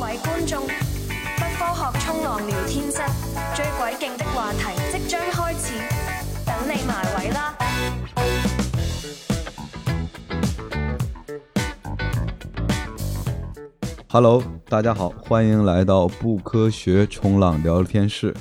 各位观众，不科学冲浪聊天室最鬼劲的话题即将开始，等你埋位啦！Hello，大家好，欢迎来到不科学冲浪聊天室。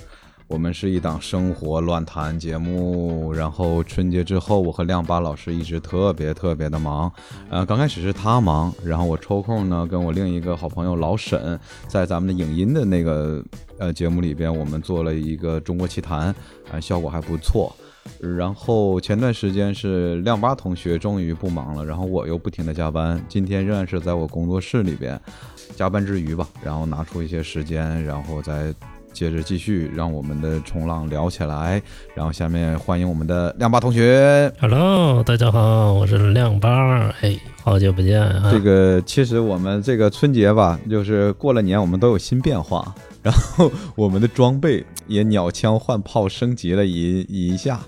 我们是一档生活乱谈节目。然后春节之后，我和亮八老师一直特别特别的忙。呃，刚开始是他忙，然后我抽空呢，跟我另一个好朋友老沈，在咱们的影音的那个呃节目里边，我们做了一个中国奇谈，啊、效果还不错。然后前段时间是亮八同学终于不忙了，然后我又不停的加班，今天仍然是在我工作室里边加班之余吧，然后拿出一些时间，然后再接着继续让我们的冲浪聊起来。然后下面欢迎我们的亮八同学。Hello，大家好，我是亮八，哎，好久不见啊！这个其实我们这个春节吧，就是过了年，我们都有新变化，然后我们的装备也鸟枪换炮升级了一一下。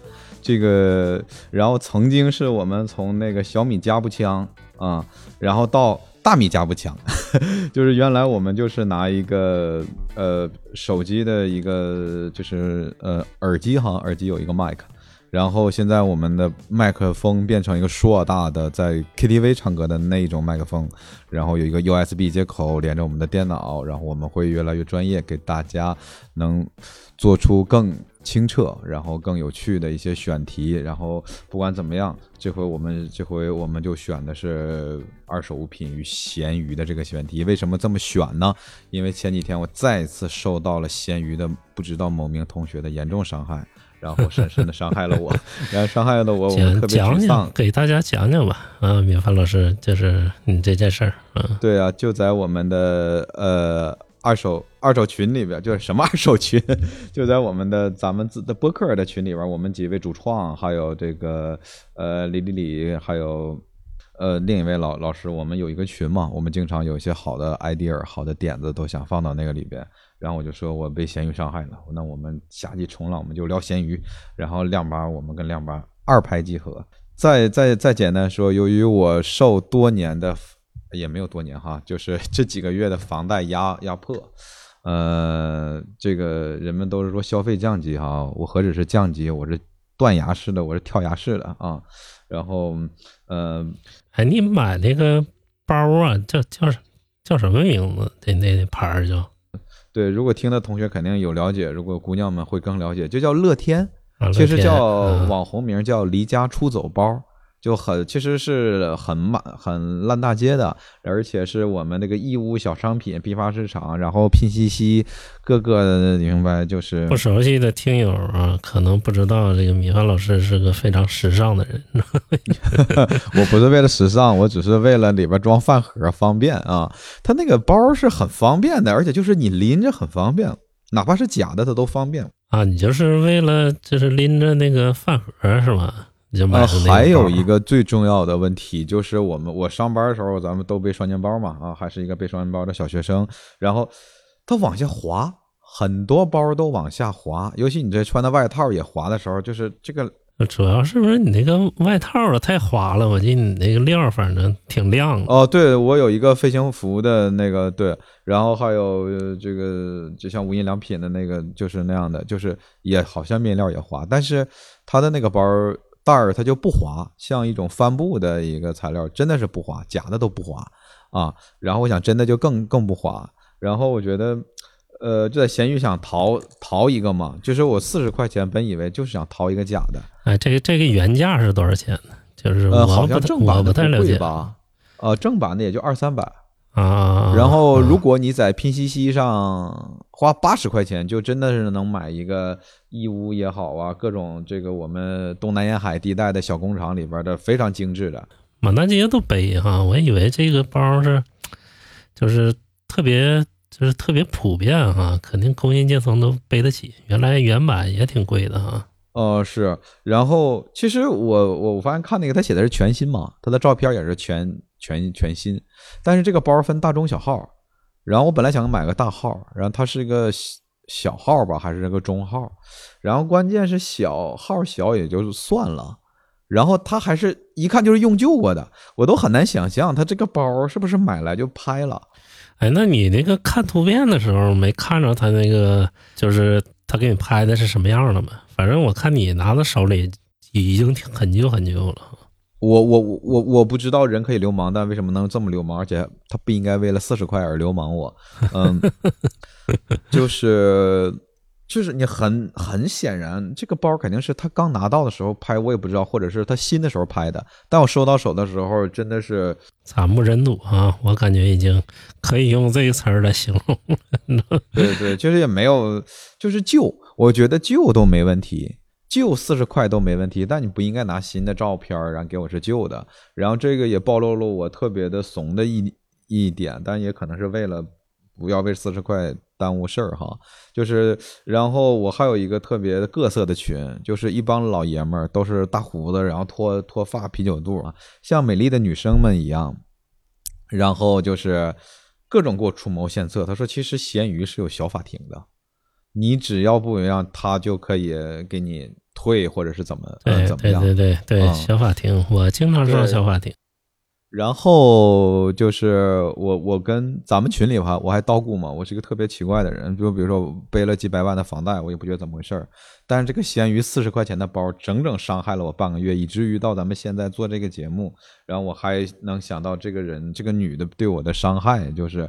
这个，然后曾经是我们从那个小米加步枪啊、然后到大米加步枪，就是原来我们就是拿一个呃手机的一个就是呃耳机哈，耳机有一个麦克，然后现在我们的麦克风变成一个硕大的在 KTV 唱歌的那一种麦克风，然后有一个 USB 接口连着我们的电脑，然后我们会越来越专业，给大家能做出更清澈，然后更有趣的一些选题。然后不管怎么样，这回我们这回我们就选的是二手物品与咸鱼的这个选题。为什么这么选呢？因为前几天我再次受到了咸鱼的不知道某名同学的严重伤害。然后深深的伤害了我，然后伤害了我，我讲特别讲讲沮丧，。给大家讲讲吧。啊，米凡老师，就是你这件事儿，嗯，对啊，就在我们的呃二手二手群里边，就是什么二手群，就在我们的咱们自的播客的群里边，我们几位主创，还有这个呃李李李，还有呃另一位老老师，我们有一个群嘛，我们经常有一些好的 idea、好的点子都想放到那个里边。然后我就说我被咸鱼伤害了，那我们下季冲浪我们就聊咸鱼，然后亮八我们跟亮八二拍即合。再再再简单说，由于我受多年的也没有多年哈，就是这几个月的房贷压压迫，呃，这个人们都是说消费降级哈，我何止是降级，我是断崖式的，我是跳崖式的啊。然后，呃，哎，你买那个包啊，叫叫叫什么名字？那那那牌儿叫对，如果听的同学肯定有了解，如果姑娘们会更了解，就叫乐天，啊，其实叫啊网红名叫离家出走包，就很其实是很满很烂大街的，而且是我们那个义乌小商品批发市场，然后拼夕夕各个你明白就是不熟悉的听友啊，可能不知道这个米饭老师是个非常时尚的人。我不是为了时尚，我只是为了里边装饭盒方便啊。它那个包是很方便的，而且就是你拎着很方便，哪怕是假的它都方便。啊，你就是为了就是拎着那个饭盒是吧？你就买呃，还有一个最重要的问题就是我们我上班的时候，咱们都背双肩包嘛，啊，还是一个背双肩包的小学生，然后它往下滑，很多包都往下滑，尤其你这穿的外套也滑的时候，就是这个主要是不是你那个外套啊太滑了？我记得你那个料反正挺亮的。哦，对我有一个飞行服的那个对，然后还有呃这个就像无印良品的那个就是那样的，就是也好像面料也滑，但是它的那个包袋儿它就不滑，像一种帆布的一个材料，真的是不滑，假的都不滑啊。然后我想真的就更更不滑，然后我觉得。呃，就在闲鱼想淘淘一个嘛，就是我四十块钱，本以为就是想淘一个假的，哎，这个这个原价是多少钱呢？就是呃，好像正版的不太了解吧？呃，正版的也就二三百，啊。然后，如啊果你在拼夕夕上花八十块钱，就真的是能买一个义乌也好啊，各种这个我们东南沿海地带的小工厂里边的非常精致的。满大街都背哈，我以为这个包是就是特别就是特别普遍哈，肯定工薪阶层都背得起。原来原版也挺贵的哈。哦，是。然后，其实我我我发现看那个，他写的是全新嘛，他的照片也是全全全新。但是这个包分大中小号，然后我本来想买个大号，然后它是一个小号吧，还是个中号？然后关键是小号小也就算了，然后它还是一看就是用旧过的，我都很难想象它这个包是不是买来就拍了。哎，那你那个看图片的时候没看着他那个，就是他给你拍的是什么样的吗？反正我看你拿到手里已经很旧很旧了。我我我我我不知道人可以流氓，但为什么能这么流氓？而且他不应该为了四十块而流氓我。嗯，就是就是你很很显然，这个包肯定是他刚拿到的时候拍，我也不知道，或者是他新的时候拍的。但我收到手的时候，真的是惨不忍睹啊！我感觉已经可以用这个词儿来形容了。对对，就是也没有，就是旧，我觉得旧都没问题。旧四十块都没问题，但你不应该拿新的照片，然后给我是旧的。然后这个也暴露了我特别的怂的一一点，但也可能是为了不要为四十块耽误事儿哈。就是，然后我还有一个特别各色的群，就是一帮老爷们儿，都是大胡子，然后脱脱发、啤酒肚啊，像美丽的女生们一样。然后就是各种给我出谋献策。他说，其实闲鱼是有小法庭的，你只要不让他就可以给你。退或者是怎么对怎么样？对对对对，小法庭，我经常上小法庭。然后就是我我跟咱们群里哈，我还叨咕嘛，我是一个特别奇怪的人，就比如说背了几百万的房贷，我也不觉得怎么回事儿。但是这个闲鱼四十块钱的包，整整伤害了我半个月，以至于到咱们现在做这个节目，然后我还能想到这个人这个女的对我的伤害，就是。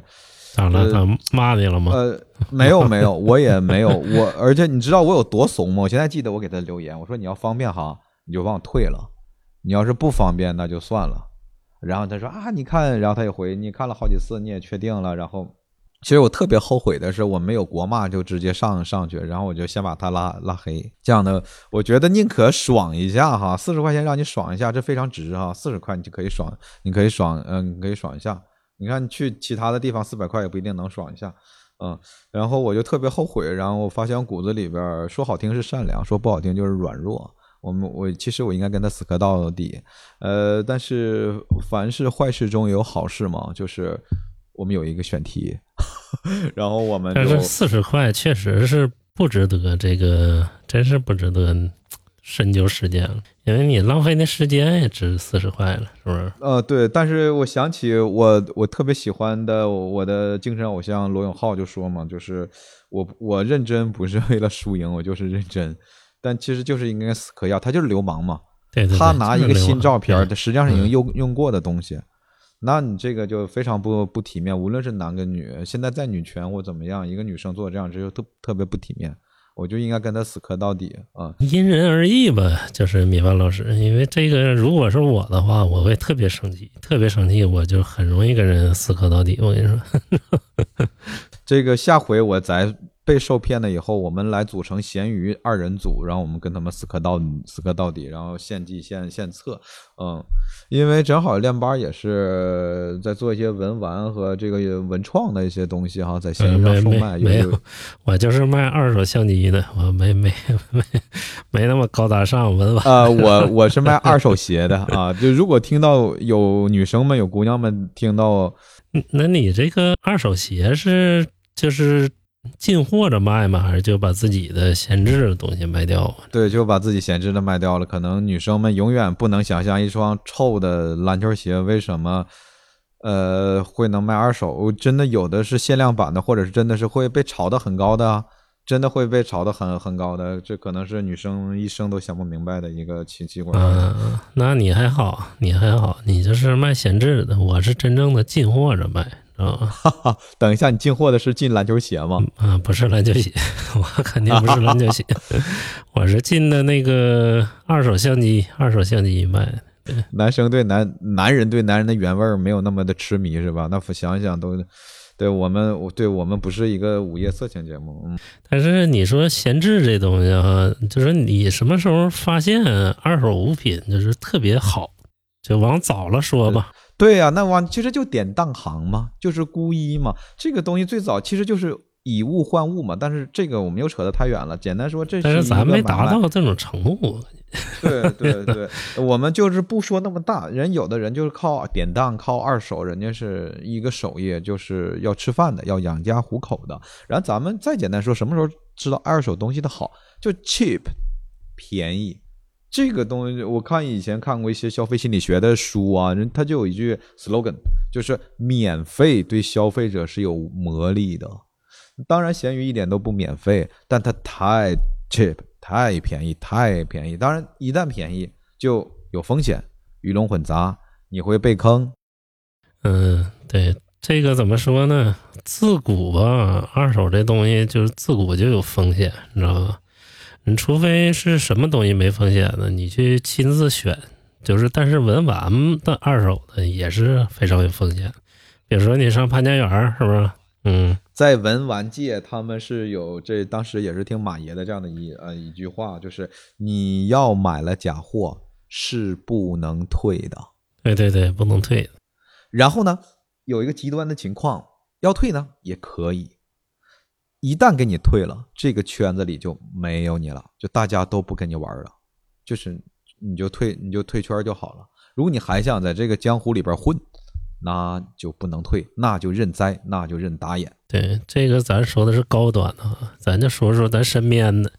咋了？他骂你了吗？呃，没有没有，我也没有我，而且你知道我有多怂吗？我现在记得我给他留言，我说你要方便哈，你就帮我退了；你要是不方便，那就算了。然后他说啊，你看，然后他也回，你看了好几次，你也确定了。然后其实我特别后悔的是，我没有国骂就直接上上去，然后我就先把他拉拉黑。这样的，我觉得宁可爽一下哈，四十块钱让你爽一下，这非常值哈，四十块你就可以爽，你可以爽，嗯，你可以爽一下。你看，去其他的地方四百块也不一定能爽一下，嗯，然后我就特别后悔，然后我发现骨子里边说好听是善良，说不好听就是软弱。我们我其实我应该跟他死磕到底，呃，但是凡是坏事中有好事嘛，就是我们有一个选题，然后我们但是四十块确实是不值得，这个真是不值得。深究时间了，因为你浪费那时间也值四十块了，是不是？呃，对。但是我想起我我特别喜欢的我的精神偶像罗永浩就说嘛，就是我我认真不是为了输赢，我就是认真。但其实就是应该死磕要，他就是流氓嘛。对对。他拿一个新照片，他实际上是已经用用过的东西，那你这个就非常不不体面。无论是男跟女，现在在女权或怎么样，一个女生做这样，这就特特别不体面。我就应该跟他死磕到底啊！因人而异吧，就是米饭老师，因为这个如果是我的话，我会特别生气，特别生气，我就很容易跟人死磕到底。我跟你说，这个下回我再。被受骗了以后，我们来组成咸鱼二人组，然后我们跟他们死磕到死磕到底，然后献计献献策，嗯，因为正好练班也是在做一些文玩和这个文创的一些东西哈，在咸鱼上售卖。没有，我就是卖二手相机的，我没 没没没那么高大上文玩。啊，我我是卖二手鞋的啊，就如果听到有女生们、有姑娘们听到，那你这个二手鞋是就是。进货着卖吗？还是就把自己的闲置的东西卖掉？对，就把自己闲置的卖掉了。可能女生们永远不能想象一双臭的篮球鞋为什么，呃，会能卖二手。真的有的是限量版的，或者是真的是会被炒得很高的，真的会被炒得很很高的。这可能是女生一生都想不明白的一个奇奇怪。嗯，那你还好，你还好，你就是卖闲置的，我是真正的进货着卖。啊，等一下，你进货的是进篮球鞋吗？啊，不是篮球鞋，我肯定不是篮球鞋，我是进的那个二手相机，二手相机卖。男生对男男人对男人的原味没有那么的痴迷，是吧？那想想都，对我们，对我们不是一个午夜色情节目。嗯，但是你说闲置这东西哈，就是你什么时候发现二手物品就是特别好，就往早了说吧。对呀，那往其实就典当行嘛，就是孤一嘛。这个东西最早其实就是以物换物嘛。但是这个我们又扯得太远了。简单说，这是咱没达到这种程度。对对对，我们就是不说那么大。人有的人就是靠典当、靠二手，人家是一个手艺，就是要吃饭的，要养家糊口的。然后咱们再简单说，什么时候知道二手东西的好？就 cheap，便宜。这个东西，我看以前看过一些消费心理学的书啊，人他就有一句 slogan，就是免费对消费者是有魔力的。当然，闲鱼一点都不免费，但它太 cheap，太便宜，太便宜。当然，一旦便宜就有风险，鱼龙混杂，你会被坑。嗯，对，这个怎么说呢？自古吧，二手这东西就是自古就有风险，你知道吧？你除非是什么东西没风险的，你去亲自选，就是但是文玩的二手的也是非常有风险。比如说你上潘家园儿，是不是？嗯，在文玩界，他们是有这当时也是听马爷的这样的一呃一句话，就是你要买了假货是不能退的。对对对，不能退的。然后呢，有一个极端的情况，要退呢也可以。一旦给你退了，这个圈子里就没有你了，就大家都不跟你玩了，就是你就退你就退圈就好了。如果你还想在这个江湖里边混，那就不能退，那就认栽，那就认打眼。对，这个咱说的是高端的，咱就说说咱身边的。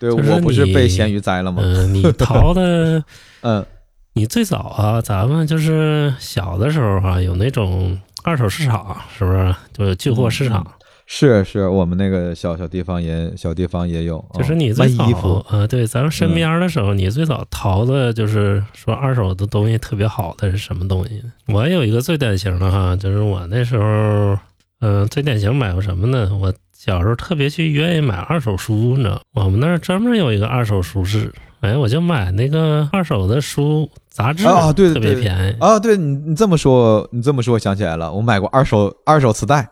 对就是我不是被咸鱼栽了吗？嗯、你淘的，嗯你最早啊，咱们就是小的时候啊，有那种二手市场，是不是？就是旧货市场。是是，我们那个小小地方也小地方也有，就是哦你最早卖衣服，呃，对，咱们身边的时候，你最早淘的就是说二手的东西特别好的是什么东西？我有一个最典型的哈，就是我那时候，嗯、最典型买过什么呢？我小时候特别去愿意买二手书，你知道，我们那儿专门有一个二手书市，哎，我就买那个二手的书杂志，啊对对特别便宜。啊，对你你这么说，你这么说，我想起来了，我买过二手二手磁带，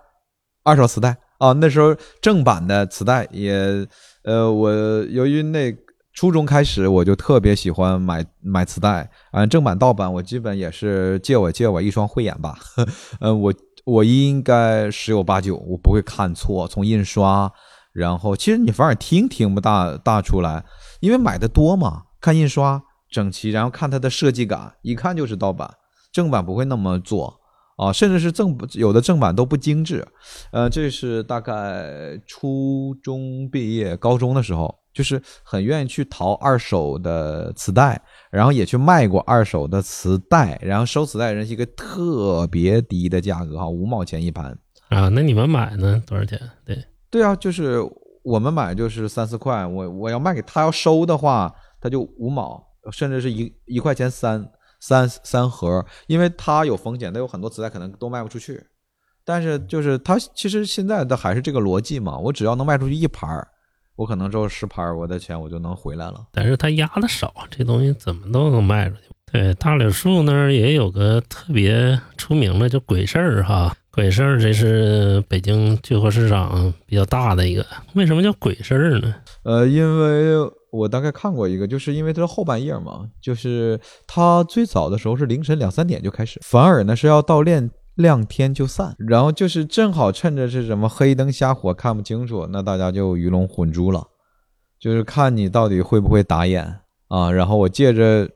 二手磁带啊，那时候正版的磁带也，呃，我由于那初中开始我就特别喜欢买买磁带，啊，正版盗版我基本也是借我借我一双慧眼吧，呃，我我应该十有八九我不会看错，从印刷，然后其实你反而听听不大大出来，因为买的多嘛，看印刷整齐，然后看它的设计感，一看就是盗版，正版不会那么做啊，甚至是正有的正版都不精致。呃，这是大概初中毕业、高中的时候，就是很愿意去淘二手的磁带，然后也去卖过二手的磁带，然后收磁带人是一个特别低的价格哈，五毛钱一盘。啊，那你们买呢？多少钱？对，对啊，就是我们买就是三四块，我我要卖给他要收的话，他就五毛，甚至是一一块钱三三三盒，因为它有风险，它有很多磁带可能都卖不出去。但是就是它其实现在的还是这个逻辑嘛，我只要能卖出去一盘儿，我可能之后十盘儿，我的钱我就能回来了。但是它压的少，这东西怎么都能卖出去。对，大柳树那儿也有个特别出名的，叫鬼市儿哈。鬼市儿这是北京旧货市场比较大的一个。为什么叫鬼市儿呢？呃，因为我大概看过一个，就是因为它是后半夜嘛，就是它最早的时候是凌晨两三点就开始，反而呢是要到亮亮天就散，然后就是正好趁着是什么黑灯瞎火看不清楚，那大家就鱼龙混珠了，就是看你到底会不会打眼啊，然后我借着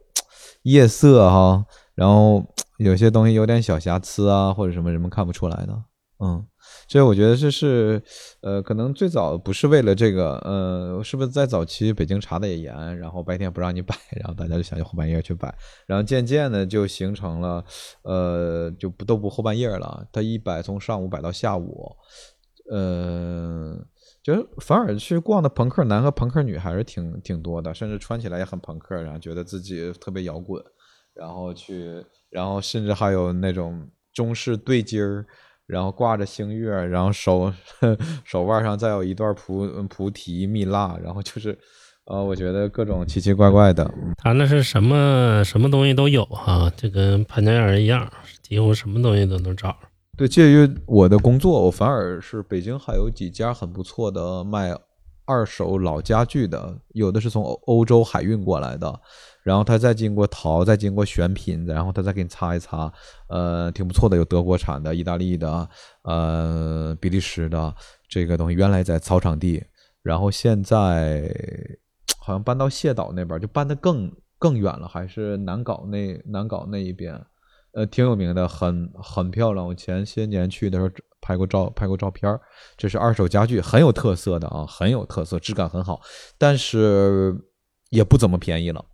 夜色哈，然后有些东西有点小瑕疵啊，或者什么人们看不出来的，嗯。所以我觉得这是，呃，可能最早不是为了这个，呃，是不是在早期北京查的也严，然后白天不让你摆，然后大家就想去后半夜去摆，然后渐渐的就形成了，呃，就不都不后半夜了，他一摆从上午摆到下午，呃，就是反而去逛的朋克男和朋克女还是挺挺多的，甚至穿起来也很朋克，然后觉得自己特别摇滚，然后去，然后甚至还有那种中式对襟儿。然后挂着星月，然后手手腕上再有一段菩菩提蜜蜡，然后就是，呃，我觉得各种奇奇怪怪的。他那是什么什么东西都有哈，就跟潘家园一样，几乎什么东西都能找着。对，介于我的工作，我反而是北京还有几家很不错的卖二手老家具的，有的是从欧欧洲海运过来的。然后他再经过淘，再经过选品，然后他再给你擦一擦，呃，挺不错的，有德国产的、意大利的、呃，比利时的这个东西，原来在草场地，然后现在好像搬到蟹岛那边，就搬得更更远了，还是南港那南港那一边，呃，挺有名的，很很漂亮。我前些年去的时候拍过照，拍过照片，这是二手家具，很有特色的啊，很有特色，质感很好，但是也不怎么便宜了。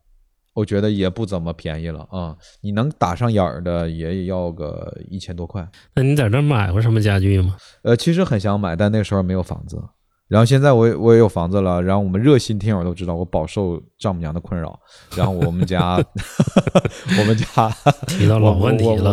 我觉得也不怎么便宜了啊。你能打上眼儿的也要个一千多块。那你在这买过什么家具吗？呃，其实很想买，但那时候没有房子。然后现在我也我也有房子了，然后我们热心听友都知道我饱受丈母娘的困扰，然后我们家 我们家 提到老问题了，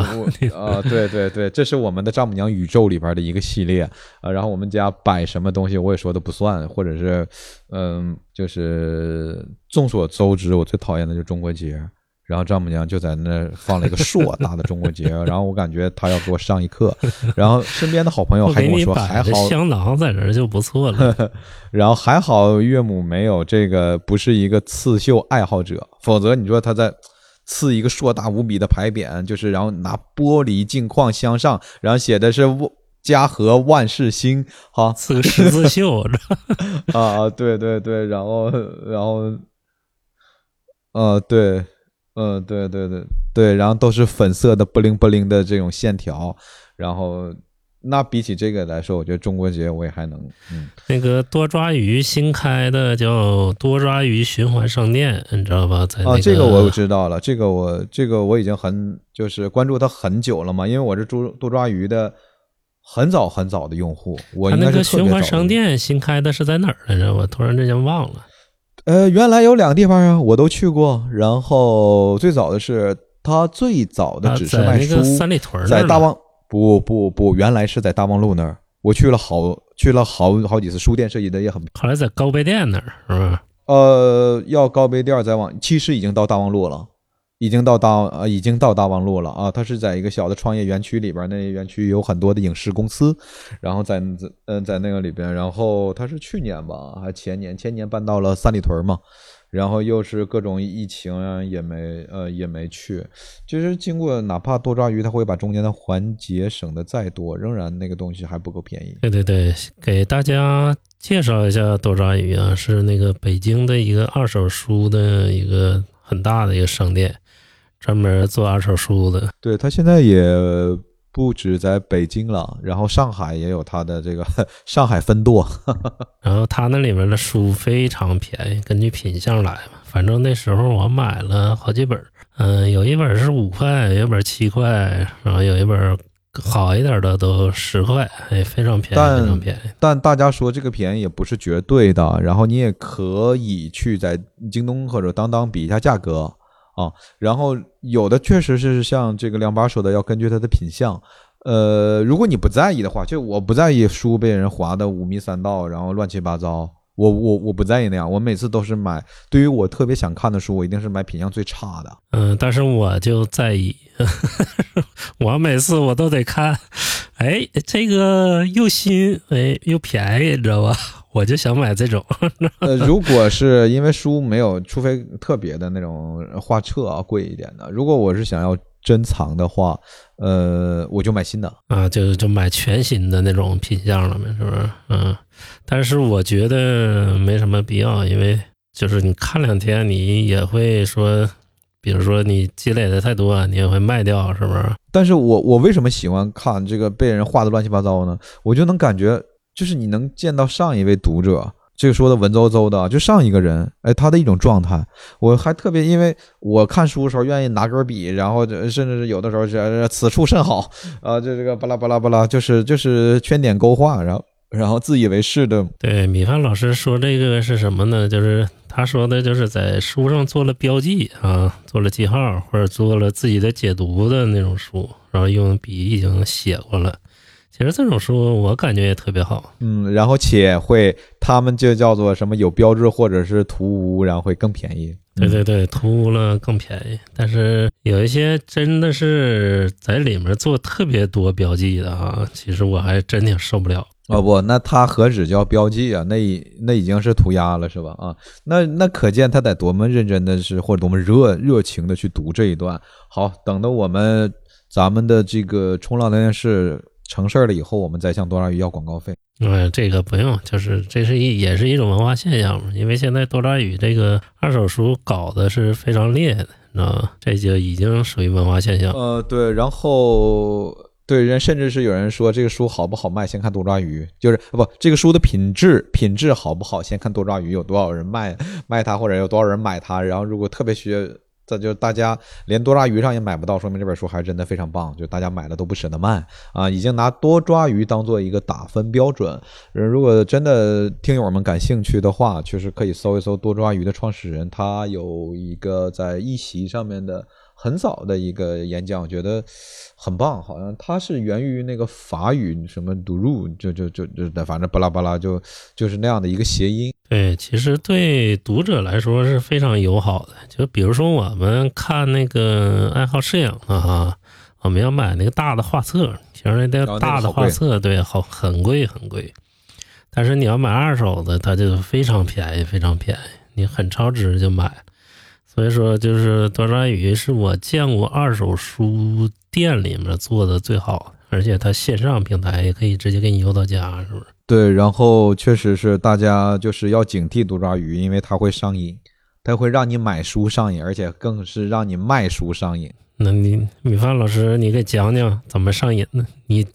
啊，对对对，这是我们的丈母娘宇宙里边的一个系列啊。然后我们家摆什么东西我也说的不算，或者是嗯，就是众所周知，我最讨厌的就是中国结。然后丈母娘就在那放了一个硕 大的中国结，然后我感觉她要给我上一课。然后身边的好朋友还跟我说还好，香囊在这儿就不错了。然后还好岳母没有这个，不是一个刺绣爱好者，否则你说她在刺一个硕大无比的牌匾，就是然后拿玻璃镜框镶上，然后写的是“家和万事兴”，哈刺个十字绣。啊，对对对，然后然后，呃，对。嗯，对对对对，然后都是粉色的不灵不灵的这种线条，然后那比起这个来说，我觉得中国结我也还能。嗯，那个多抓鱼新开的叫多抓鱼循环商店，你知道吧？在啊，这个我知道了，这个我这个我已经很就是关注它很久了嘛，因为我是多多抓鱼的很早很早的用户。我那个循环商店新开的是在哪儿来着？我突然之间忘了。呃，原来有两个地方啊，我都去过。然后最早的是他最早的只是卖书，三里屯在大望不不不，原来是在大望路那儿。我去了好去了好好几次，书店设计的也很。后来在高碑店那儿是吧？呃，要高碑店再往，其实已经到大望路了。已经到大呃，已经到大望路了啊！它是在一个小的创业园区里边，那园区有很多的影视公司，然后在在嗯在那个里边，然后它是去年吧，还前年前年搬到了三里屯嘛，然后又是各种疫情，也没呃也没去。其实经过哪怕多抓鱼，它会把中间的环节省的再多，仍然那个东西还不够便宜。对对对，给大家介绍一下多抓鱼啊，是那个北京的一个二手书的一个很大的一个商店。专门做二手书的，对他现在也不止在北京了，然后上海也有他的这个上海分舵。然后他那里面的书非常便宜，根据品相来嘛。反正那时候我买了好几本，嗯，有一本是五块，有一本七块，然后有一本好一点的都十块，哎，非常便宜，非常便宜。但大家说这个便宜也不是绝对的，然后你也可以去在京东或者当当比一下价格。啊，然后有的确实是像这个两把手的，要根据它的品相。呃，如果你不在意的话，就我不在意书被人划的五迷三道，然后乱七八糟，我我我不在意那样。我每次都是买，对于我特别想看的书，我一定是买品相最差的。嗯，但是我就在意，我每次我都得看，哎，这个又新，哎，又便宜，你知道吧？我就想买这种。呃，如果是因为书没有，除非特别的那种画册啊，贵一点的。如果我是想要珍藏的话，呃，我就买新的啊，就就买全新的那种品相了嘛，是不是？嗯。但是我觉得没什么必要，因为就是你看两天，你也会说，比如说你积累的太多，你也会卖掉，是不是？但是我我为什么喜欢看这个被人画的乱七八糟呢？我就能感觉。就是你能见到上一位读者，这个说的文绉绉的，就上一个人，哎，他的一种状态。我还特别，因为我看书的时候愿意拿根笔，然后甚至是有的时候是此处甚好啊，就这个巴拉巴拉巴拉，就是就是圈点勾画，然后然后自以为是的。对，米饭老师说这个是什么呢？就是他说的就是在书上做了标记啊，做了记号，或者做了自己的解读的那种书，然后用笔已经写过了。其实这种书我感觉也特别好，嗯，然后且会他们就叫做什么有标志或者是图污，然后会更便宜。对对对，图污了更便宜。但是有一些真的是在里面做特别多标记的啊，其实我还真挺受不了。哦不，那他何止叫标记啊？那那已经是涂鸦了是吧？啊，那那可见他得多么认真的是或者多么热热情的去读这一段。好，等到我们咱们的这个冲浪聊天室。成事儿了以后，我们再向多抓鱼要广告费。嗯，这个不用，就是这是一也是一种文化现象嘛。因为现在多抓鱼这个二手书搞的是非常烈的，知道吗？这就已经属于文化现象。呃，对，然后对人甚至是有人说这个书好不好卖，先看多抓鱼，就是不这个书的品质品质好不好，先看多抓鱼有多少人卖卖它，或者有多少人买它。然后如果特别需这就大家连多抓鱼上也买不到，说明这本书还是真的非常棒，就大家买了都不舍得卖啊，已经拿多抓鱼当做一个打分标准。如果真的听友们感兴趣的话，确实可以搜一搜多抓鱼的创始人，他有一个在一席上面的很早的一个演讲，我觉得很棒，好像它是源于那个法语什么 d u 就就就就反正巴拉巴拉就就是那样的一个谐音。对，其实对读者来说是非常友好的。就比如说我们看那个爱好摄影的哈，我们要买那个大的画册，其实那个个大的画册对好很贵很贵，但是你要买二手的，它就非常便宜非常便宜，你很超值就买。所以说，就是多抓鱼是我见过二手书店里面做的最好，而且它线上平台也可以直接给你邮到家，是不是？对，然后确实是大家就是要警惕多抓鱼，因为它会上瘾，它会让你买书上瘾，而且更是让你卖书上瘾。那你米饭老师，你给讲讲怎么上瘾呢？你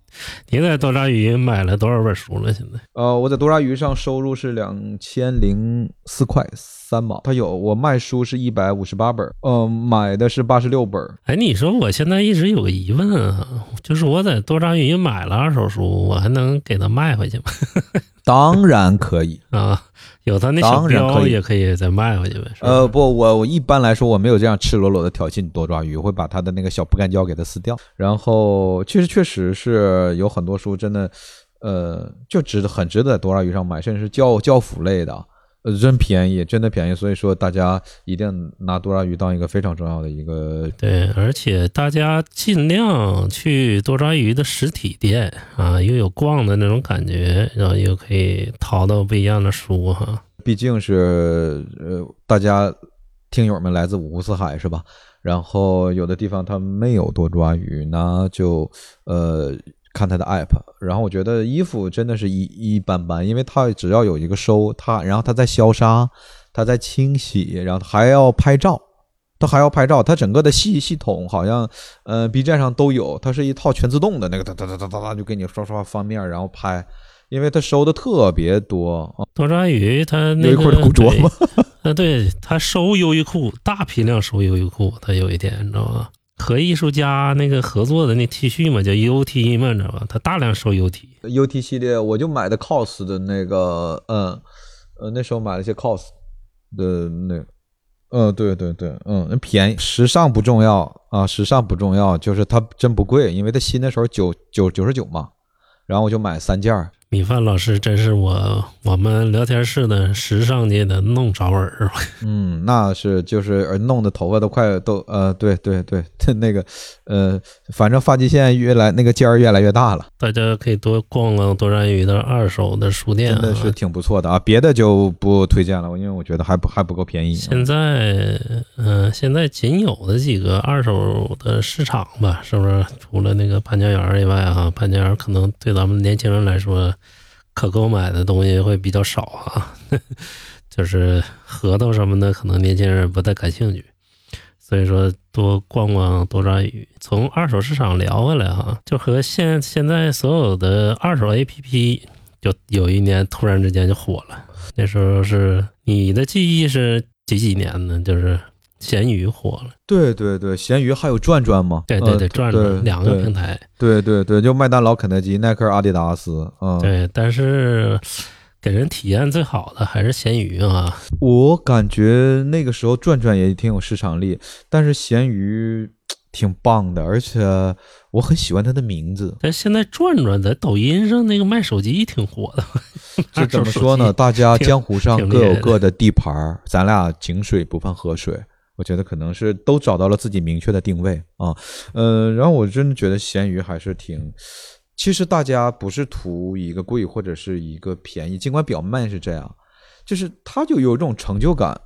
你在多抓鱼买了多少本书了？现在呃，我在多抓鱼上收入是两千零四块三毛，它有我卖书是一百五十八本，呃，买的是八十六本。哎，你说我现在一直有个疑问啊，就是我在多抓鱼买了二手书，我还能给它卖回去吗？当然可以，啊，有他那小当然可以标也可以再卖回去呗。呃，不，我我一般来说我没有这样赤裸裸的挑衅多抓鱼，我会把他的那个小不干胶给它撕掉。然后确实确实是有很多书真的，呃，就值得很值得在多抓鱼上买，甚至是教教辅类的，呃，真便宜，真的便宜。所以说大家一定拿多抓鱼当一个非常重要的一个对，而且大家尽量去多抓鱼的实体店啊，又有逛的那种感觉，然后又可以淘到不一样的书哈。毕竟是呃，大家听友们来自五湖四海是吧？然后有的地方他没有多抓鱼，那就呃看他的 app。然后我觉得衣服真的是一一般般，因为他只要有一个收他，然后他在消杀，他在清洗，然后还要拍照。他还要拍照，他整个的系系统好像，呃，B 站上都有，它是一套全自动的那个哒哒哒哒哒哒，就给你刷刷方面，然后拍，因为他收的特别多啊。多抓鱼它那个优衣库的古着吗？呃，对，他收优衣库，大批量收优衣库，他有一点你知道吗？和艺术家那个合作的那 T 恤嘛，叫 UT 嘛，你知道吧？他大量收 UT。UT 系列，我就买的 COS 的那个，嗯，呃，那时候买了些 COS 的那，嗯，对对对，嗯，便宜，时尚不重要啊，时尚不重要，就是它真不贵，因为它新的时候九九九十九嘛，然后我就买三件儿，米饭老师真是我我们聊天室的时尚界的弄潮儿，嗯，那是就是呃弄的头发都快都呃，对对对，那个呃，反正发际线越来那个尖儿越来越大了，大家可以多逛逛多抓鱼的二手的书店、啊，真的是挺不错的啊，别的就不推荐了，因为我觉得还不还不够便宜。现在，嗯、现在仅有的几个二手的市场吧，是不是？除了那个潘家园以外啊，潘家园可能对咱们年轻人来说，可购买的东西会比较少啊，就是核桃什么的，可能年轻人不太感兴趣。所以说，多逛逛多抓鱼。从二手市场聊回来哈，就和现现在所有的二手 APP，就有一年突然之间就火了。那时候是你的记忆是几几年呢？就是闲鱼火了，对对对，闲鱼还有转转吗？对对对，呃转转两个对平台，对对对，就麦当劳、肯德基、耐克、阿迪达斯。嗯，对，但是给人体验最好的还是闲鱼啊。我感觉那个时候转转也挺有市场力，但是闲鱼挺棒的，而且我很喜欢它的名字。但现在转转在抖音上那个卖手机挺火的，这怎么说呢？大家江湖上各有各的地盘儿，咱俩井水不犯河水。我觉得可能是都找到了自己明确的定位啊，嗯，然后我真的觉得闲鱼还是挺，其实大家不是图一个贵或者是一个便宜，尽管表面是这样，就是它就有一种成就感。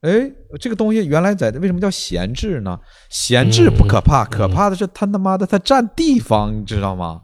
哎，这个东西原来在为什么叫闲置呢？闲置不可怕，嗯可怕的是它他妈的它占地方，你知道吗？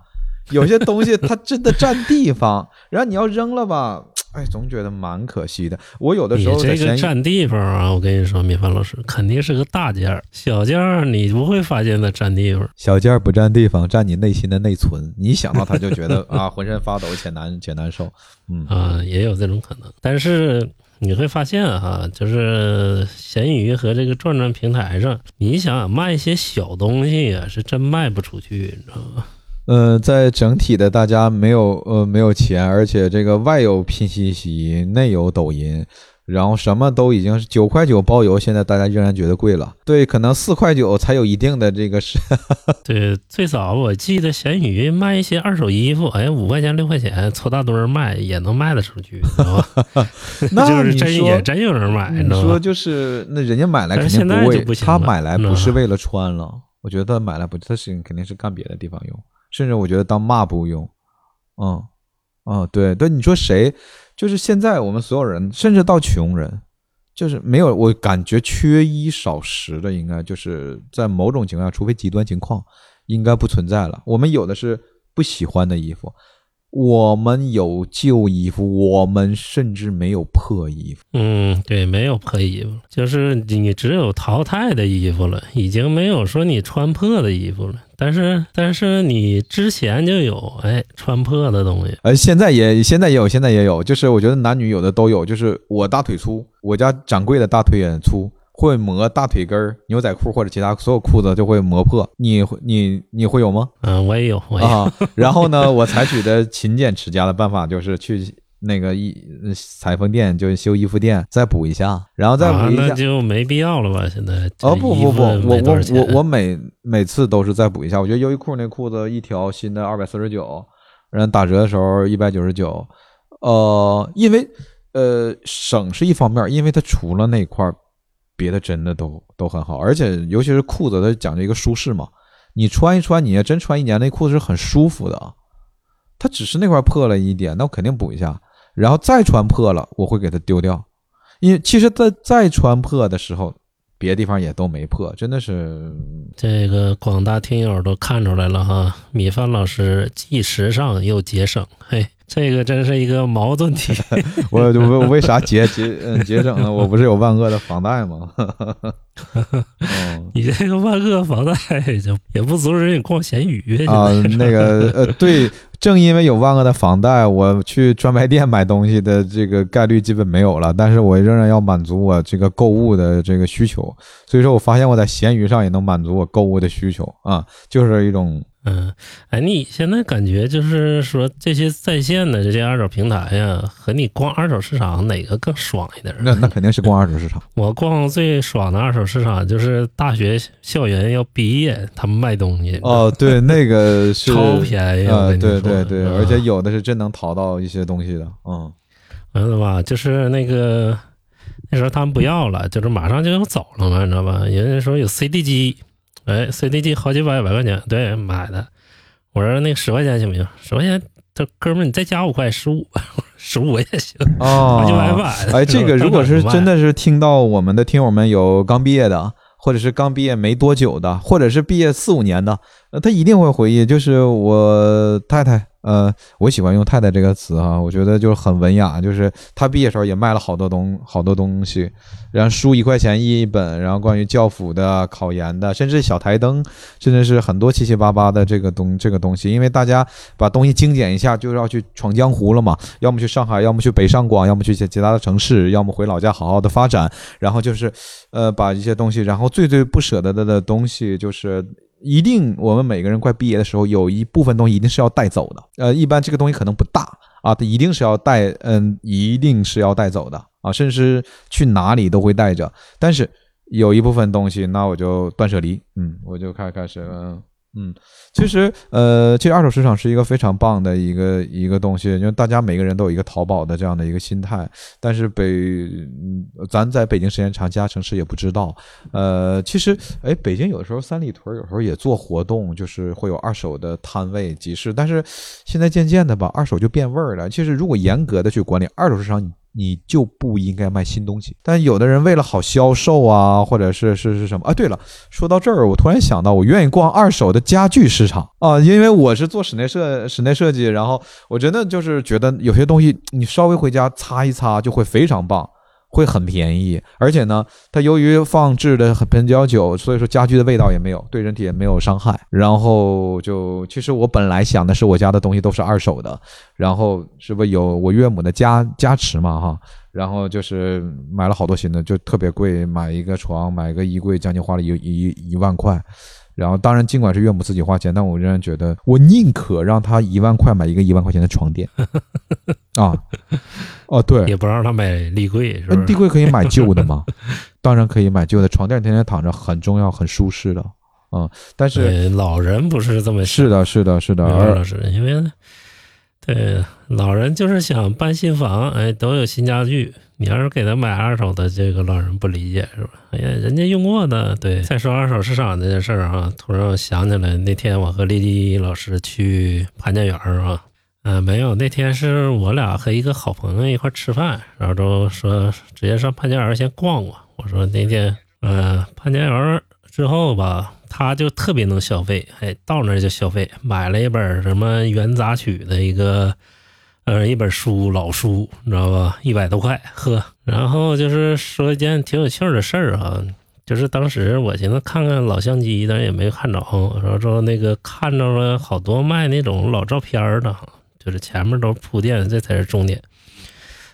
有些东西它真的占地方，然后你要扔了吧，哎，总觉得蛮可惜的。我有的时候你这个占地方啊，我跟你说，米饭老师肯定是个大件儿，小件儿你不会发现它占地方。小件儿不占地方，占你内心的内存。你一想到它就觉得 啊，浑身发抖且难且难受。嗯啊，也有这种可能。但是你会发现哈、就是闲鱼和这个转转平台上，你想想卖一些小东西啊，是真卖不出去，你知道吗？呃，在整体的大家没有呃没有钱，而且这个外有拼夕夕，内有抖音，然后什么都已经是九块九包邮，现在大家仍然觉得贵了。对，可能四块九才有一定的这个是，对，最早我记得闲鱼卖一些二手衣服，哎，五块钱六块钱凑大堆儿卖也能卖得出去，你知道吧？那 就是你说真也真有人买，你？说就是那人家买来肯但是现在定不为就不行了他买来不是嗯为了穿了，我觉得他买来不，他是肯定是干别的地方用，甚至我觉得当抹布用。嗯，嗯，对对，你说谁？就是现在我们所有人，甚至到穷人，就是没有我感觉缺衣少食的，应该就是在某种情况下，除非极端情况，应该不存在了。我们有的是不喜欢的衣服。我们有旧衣服，我们甚至没有破衣服。嗯，对，没有破衣服，就是你只有淘汰的衣服了，已经没有说你穿破的衣服了。但是，但是你之前就有哎穿破的东西，呃，现在也现在也有，现在也有，就是我觉得男女有的都有。就是我大腿粗，我家掌柜的大腿也粗，会磨大腿根儿，牛仔裤或者其他所有裤子就会磨破。你会你你会有吗？嗯，我也有，我也有。啊，然后呢，我采取的勤俭持家的办法就是去那个衣呃裁缝店，就是修衣服店再补一下，然后再啊，补一下。那就没必要了吧？现在哦不不不，我我我我我每每次都是再补一下。我觉得优衣库那裤子一条新的二百四十九，然后打折的时候一百九十九。呃，因为呃省是一方面，因为它除了那块儿，别的真的都都很好，而且尤其是裤子，它讲究一个舒适嘛。你穿一穿，你要真穿一年，那裤子是很舒服的啊。它只是那块破了一点，那我肯定补一下，然后再穿破了，我会给它丢掉。因为其实在再穿破的时候，别的地方也都没破，真的是这个广大听友都看出来了哈，米饭老师既时尚又节省，嘿，这个真是一个矛盾体。我我为啥节节嗯节省呢？我不是有万恶的房贷吗？嗯 你这个万恶房贷就也不阻止你逛闲鱼啊，那个呃，对，正因为有万恶的房贷，我去专卖店买东西的这个概率基本没有了，但是我仍然要满足我这个购物的这个需求，所以说我发现我在闲鱼上也能满足我购物的需求啊，就是一种嗯，哎，你现在感觉就是说这些在线的这些二手平台呀，和你逛二手市场哪个更爽一点？那那肯定是逛二手市场。我逛最爽的二手市场就是大学校园要毕业，他们卖东西哦，对，那个是超便宜对对对，嗯而且有的是真能淘到一些东西的，嗯完了吧？就是那个那时候他们不要了，就是马上就要走了嘛，你知道吧？人家说有 CD 机，哎，CD 机好几百百块钱，对，买的。我说那个十块钱行不行？十块钱，他哥们儿你再加五块，十五，十五也行，哦好几百买的。哎，这个如果是真的，的是听到我们的听友们有刚毕业的，或者是刚毕业没多久的，或者是毕业四五年的，呃，他一定会回忆，就是我太太，呃，我喜欢用“太太”这个词哈，我觉得就是很文雅，就是她毕业时候也卖了好多东好多东西，然后书一块钱一本，然后关于教辅的、考研的，甚至小台灯，甚至是很多七七八八的这个东这个东西，因为大家把东西精简一下，就要去闯江湖了嘛，要么去上海，要么去北上广，要么去其其他的城市，要么回老家好好的发展，然后就是，呃，把一些东西，然后最最不舍得的的东西就是。一定，我们每个人快毕业的时候，有一部分东西一定是要带走的。呃，一般这个东西可能不大啊，它一定是要带，嗯，一定是要带走的啊，甚至去哪里都会带着。但是有一部分东西，那我就断舍离，嗯，我就开开始，嗯嗯，其实呃，其实二手市场是一个非常棒的一个一个东西，因为大家每个人都有一个淘宝的这样的一个心态，但是北，嗯咱在北京时间长，其他城市也不知道。呃，其实，哎，北京有的时候三里屯有时候也做活动，就是会有二手的摊位集市，但是现在渐渐的吧，二手就变味儿了。其实如果严格的去管理二手市场，你就不应该卖新东西。但有的人为了好销售啊，或者是是是什么啊？对了，说到这儿，我突然想到，我愿意逛二手的家具市场啊，因为我是做室内设室内设计，然后我真的就是觉得有些东西你稍微回家擦一擦就会非常棒。会很便宜，而且呢，它由于放置的很比较久，所以说家具的味道也没有，对人体也没有伤害。然后就其实我本来想的是我家的东西都是二手的，然后是不是有我岳母的加加持嘛哈？然后就是买了好多新的，就特别贵，买一个床，买一个衣柜，将近花了一一一万块。然后当然尽管是岳母自己花钱，但我仍然觉得我宁可让他一万块买一个一万块钱的床垫 啊。哦，对，也不让他买立柜，是吧？立柜可以买旧的吗？当然可以买旧的，床垫天天躺着很重要，很舒适的。嗯，但是老人不是这么是的，是的，是的，老师，因为对老人就是想搬新房，哎，都有新家具。你要是给他买二手的，这个老人不理解，是吧？哎呀，人家用过的。对，再说二手市场这件事儿啊，突然我想起来，那天我和丽丽老师去潘家园儿啊。嗯，没有，那天是我俩和一个好朋友一块吃饭，然后就说直接上潘家园先逛逛。我说那天，嗯，潘家园之后吧，他就特别能消费，哎，到那就消费，买了一本什么元杂曲的一个，呃，一本书，老书，你知道吧？一百多块，呵。然后就是说一件挺有趣的事儿啊，就是当时我寻思看看老相机，但是也没看着，然后说那个看着了好多卖那种老照片的。就是前面都铺垫，这才是重点。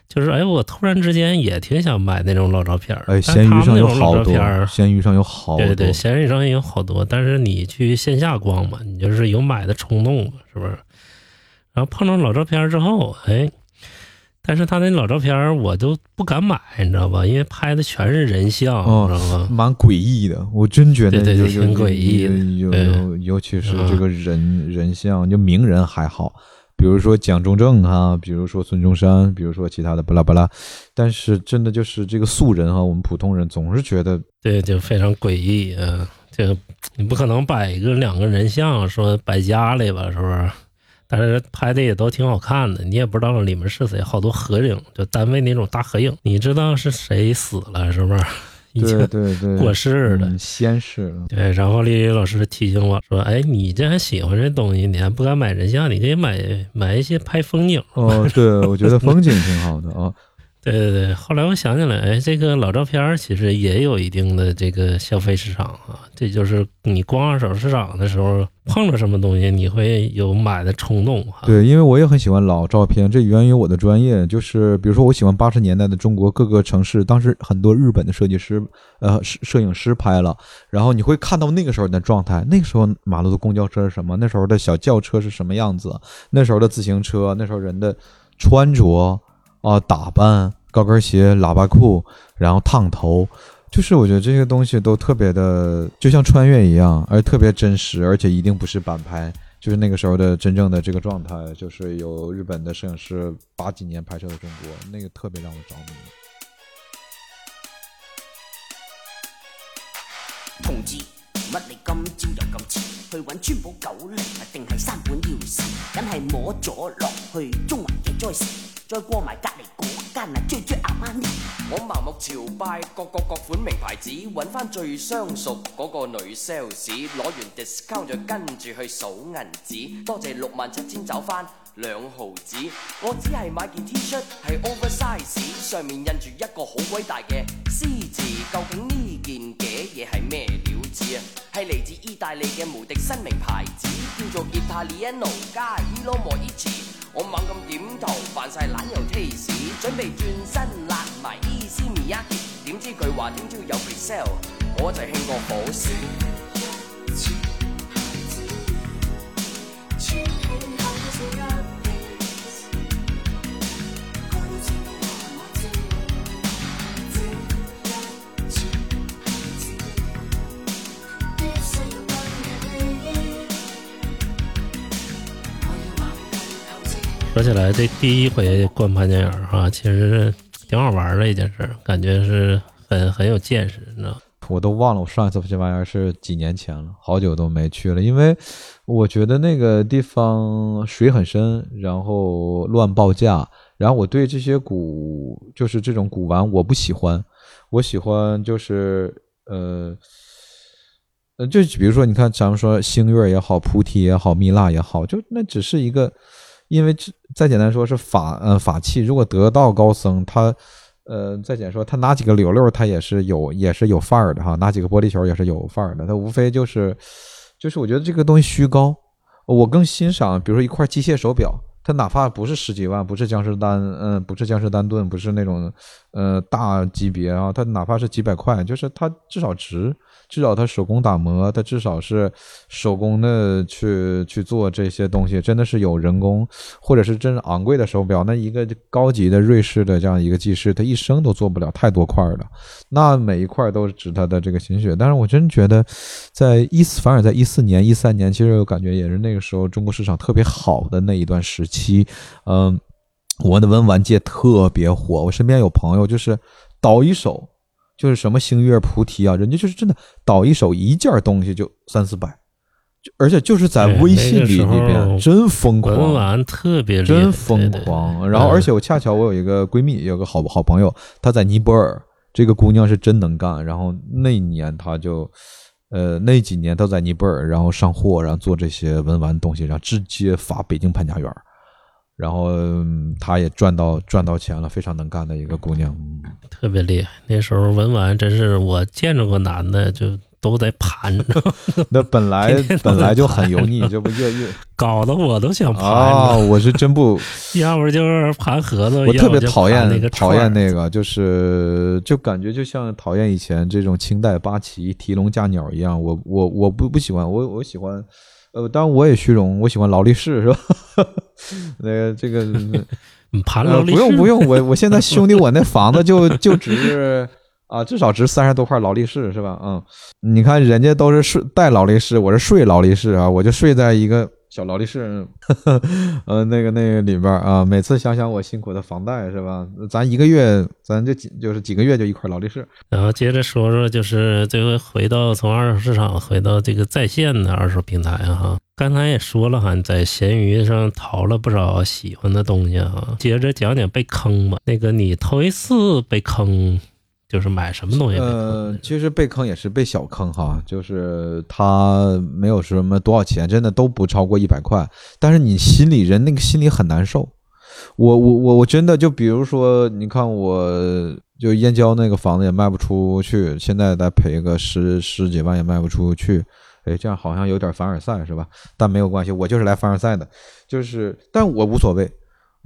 就是哎，我突然之间也挺想买那种老照片儿哎，闲鱼上有好多，闲鱼上有好多，对对，闲鱼上也有好多。但是你去线下逛嘛，你就是有买的冲动，是不是？然后碰到老照片之后，哎，但是他那老照片我都不敢买，你知道吧？因为拍的全是人像，知道吗？蛮诡异的，我真觉得对对挺诡异的，尤尤其是这个人人像，就名人还好。比如说蒋中正哈，比如说孙中山，比如说其他的巴拉巴拉，但是真的就是这个素人哈，我们普通人总是觉得对，就非常诡异啊。这个你不可能摆一个两个人像说摆家里吧，是不是？但是拍的也都挺好看的，你也不知道里面是谁，好多合影，就单位那种大合影，你知道是谁死了是不是？对对对，过世了，仙逝了。对，然后丽丽老师提醒我说：“哎，你这还喜欢这东西，你还不敢买人像，你可以买买一些拍风景。”哦，对，我觉得风景挺好的啊。对对对，后来我想起来，哎，这个老照片其实也有一定的这个消费市场啊。这就是你逛二手市场的时候碰着什么东西，你会有买的冲动。对，因为我也很喜欢老照片，这源于我的专业，就是比如说我喜欢八十年代的中国各个城市，当时很多日本的设计师、呃摄影师拍了，然后你会看到那个时候的状态，那个时候马路的公交车是什么，那时候的小轿车是什么样子，那时候的自行车，那时候人的穿着。啊，打扮高跟鞋、喇叭裤，然后烫头，就是我觉得这些东西都特别的，就像穿越一样，而特别真实，而且一定不是板拍，就是那个时候的真正的这个状态，就是有日本的摄影师八几年拍摄的中国，那个特别让我着迷。同志，乜你今朝又咁迟去揾川宝九零，定系三本要事，梗系摸咗落去中环嘅。再过埋隔篱嗰间啊，追追阿妈呢？我盲目朝拜各个各款名牌子，揾翻最相熟嗰个女 sales，攞完 discount 再跟住去数银纸，多谢六万七千找翻两毫子。我只系买件 T 恤系 oversize，上面印住一个好鬼大嘅 C 字，究竟呢件嘅嘢系咩料子啊？系嚟自意大利嘅无敌新名牌子，叫做 Italiano 加 Elo Moichi。我猛咁点头，扮晒懒又 taste，准备转身辣埋 Easy m i y a k 点知佢话听朝有 resell，我就兴过火屎。说起来，这第一回逛潘家园哈，其实挺好玩的一件事，感觉是很很有见识，你知道我都忘了我上一次这玩意儿是几年前了，好久都没去了。因为我觉得那个地方水很深，然后乱报价，然后我对这些古就是这种古玩我不喜欢，我喜欢就是呃呃，就比如说你看，咱们说星月也好，菩提也好，蜜蜡也好，就那只是一个，因为这再简单说是法呃法器，如果得道高僧他。呃，再简说，他拿几个溜溜，他也是有，也是有范儿的哈。拿几个玻璃球也是有范儿的。他无非就是，就是我觉得这个东西虚高。我更欣赏，比如说一块机械手表，它哪怕不是十几万，不是江诗丹，嗯，不是江诗丹顿，不是那种呃大级别啊，它哪怕是几百块，就是它至少值。至少他手工打磨，他至少是手工的去去做这些东西，真的是有人工，或者是真昂贵的手表。那一个高级的瑞士的这样一个技师，他一生都做不了太多块了，那每一块都是值他的这个心血。但是我真觉得，在一，反而在一四年、一三年，其实我感觉也是那个时候中国市场特别好的那一段时期。嗯，我的文玩界特别火，我身边有朋友就是倒一手。就是什么星月菩提啊，人家就是真的倒一手一件东西就三四百，就而且就是在微信里里边真疯狂，文玩特别真疯狂。然后而且我恰巧我有一个闺蜜，有个好好朋友，她在尼泊尔，这个姑娘是真能干。然后那一年她就，呃，那几年她在尼泊尔，然后上货，然后做这些文玩东西，然后直接发北京潘家园。然后她也赚到赚到钱了，非常能干的一个姑娘，特别厉害。那时候文玩真是我见着过男的就都在盘着，那本来本来就很油腻，这不越越 搞得我都想盘啊！我是真不，要不就是盘盒子，我特别讨厌那个讨厌那个，就是就感觉就像讨厌以前这种清代八旗提笼架鸟一样，我我我不不喜欢，我我喜欢。呃，当然我也虚荣，我喜欢劳力士，是吧？那个这个，盘劳力士不用不用，我我现在兄弟，我那房子就就值啊，至少值三十多块劳力士，是吧？嗯，你看人家都是睡带劳力士，我是睡劳力士啊，我就睡在一个。小劳力士，呃，那个那个里边啊，每次想想我辛苦的房贷是吧？咱一个月，咱就几就是几个月就一块劳力士。然后接着说说，就是这回回到从二手市场回到这个在线的二手平台哈。刚才也说了哈，在闲鱼上淘了不少喜欢的东西哈。接着讲讲被坑吧。那个你头一次被坑。就是买什么东西？呃，其实被坑也是被小坑哈，就是他没有什么多少钱，真的都不超过一百块，但是你心里人那个心里很难受。我我我我真的就比如说，你看我就燕郊那个房子也卖不出去，现在再赔个十十几万也卖不出去，哎，这样好像有点凡尔赛是吧？但没有关系，我就是来凡尔赛的，就是但我无所谓。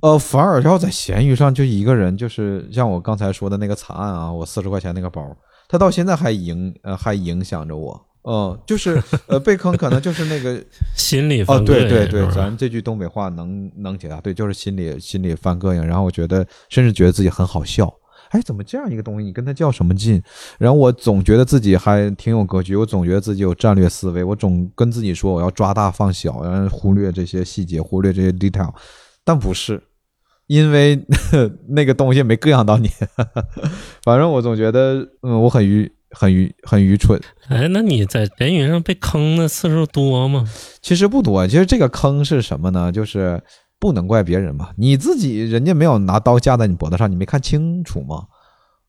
呃，反而要在闲鱼上就一个人，就是像我刚才说的那个惨案啊，我四十块钱那个包，他到现在还影呃还影响着我，嗯，就是呃被坑可能就是那个心理哦，对对对，咱这句东北话能能解答，对，就是心里心里犯膈应，然后我觉得甚至觉得自己很好笑，哎，怎么这样一个东西，你跟他较什么劲？然后我总觉得自己还挺有格局，我总觉得自己有战略思维，我总跟自己说我要抓大放小，然后忽略这些细节，忽略这些 detail，但不是。因为 那个东西没膈应到你，反正我总觉得，嗯，我很愚、很愚、很愚蠢。哎，那你在人鱼上被坑的次数多吗？其实不多。其实这个坑是什么呢？就是不能怪别人嘛，你自己人家没有拿刀架在你脖子上，你没看清楚吗？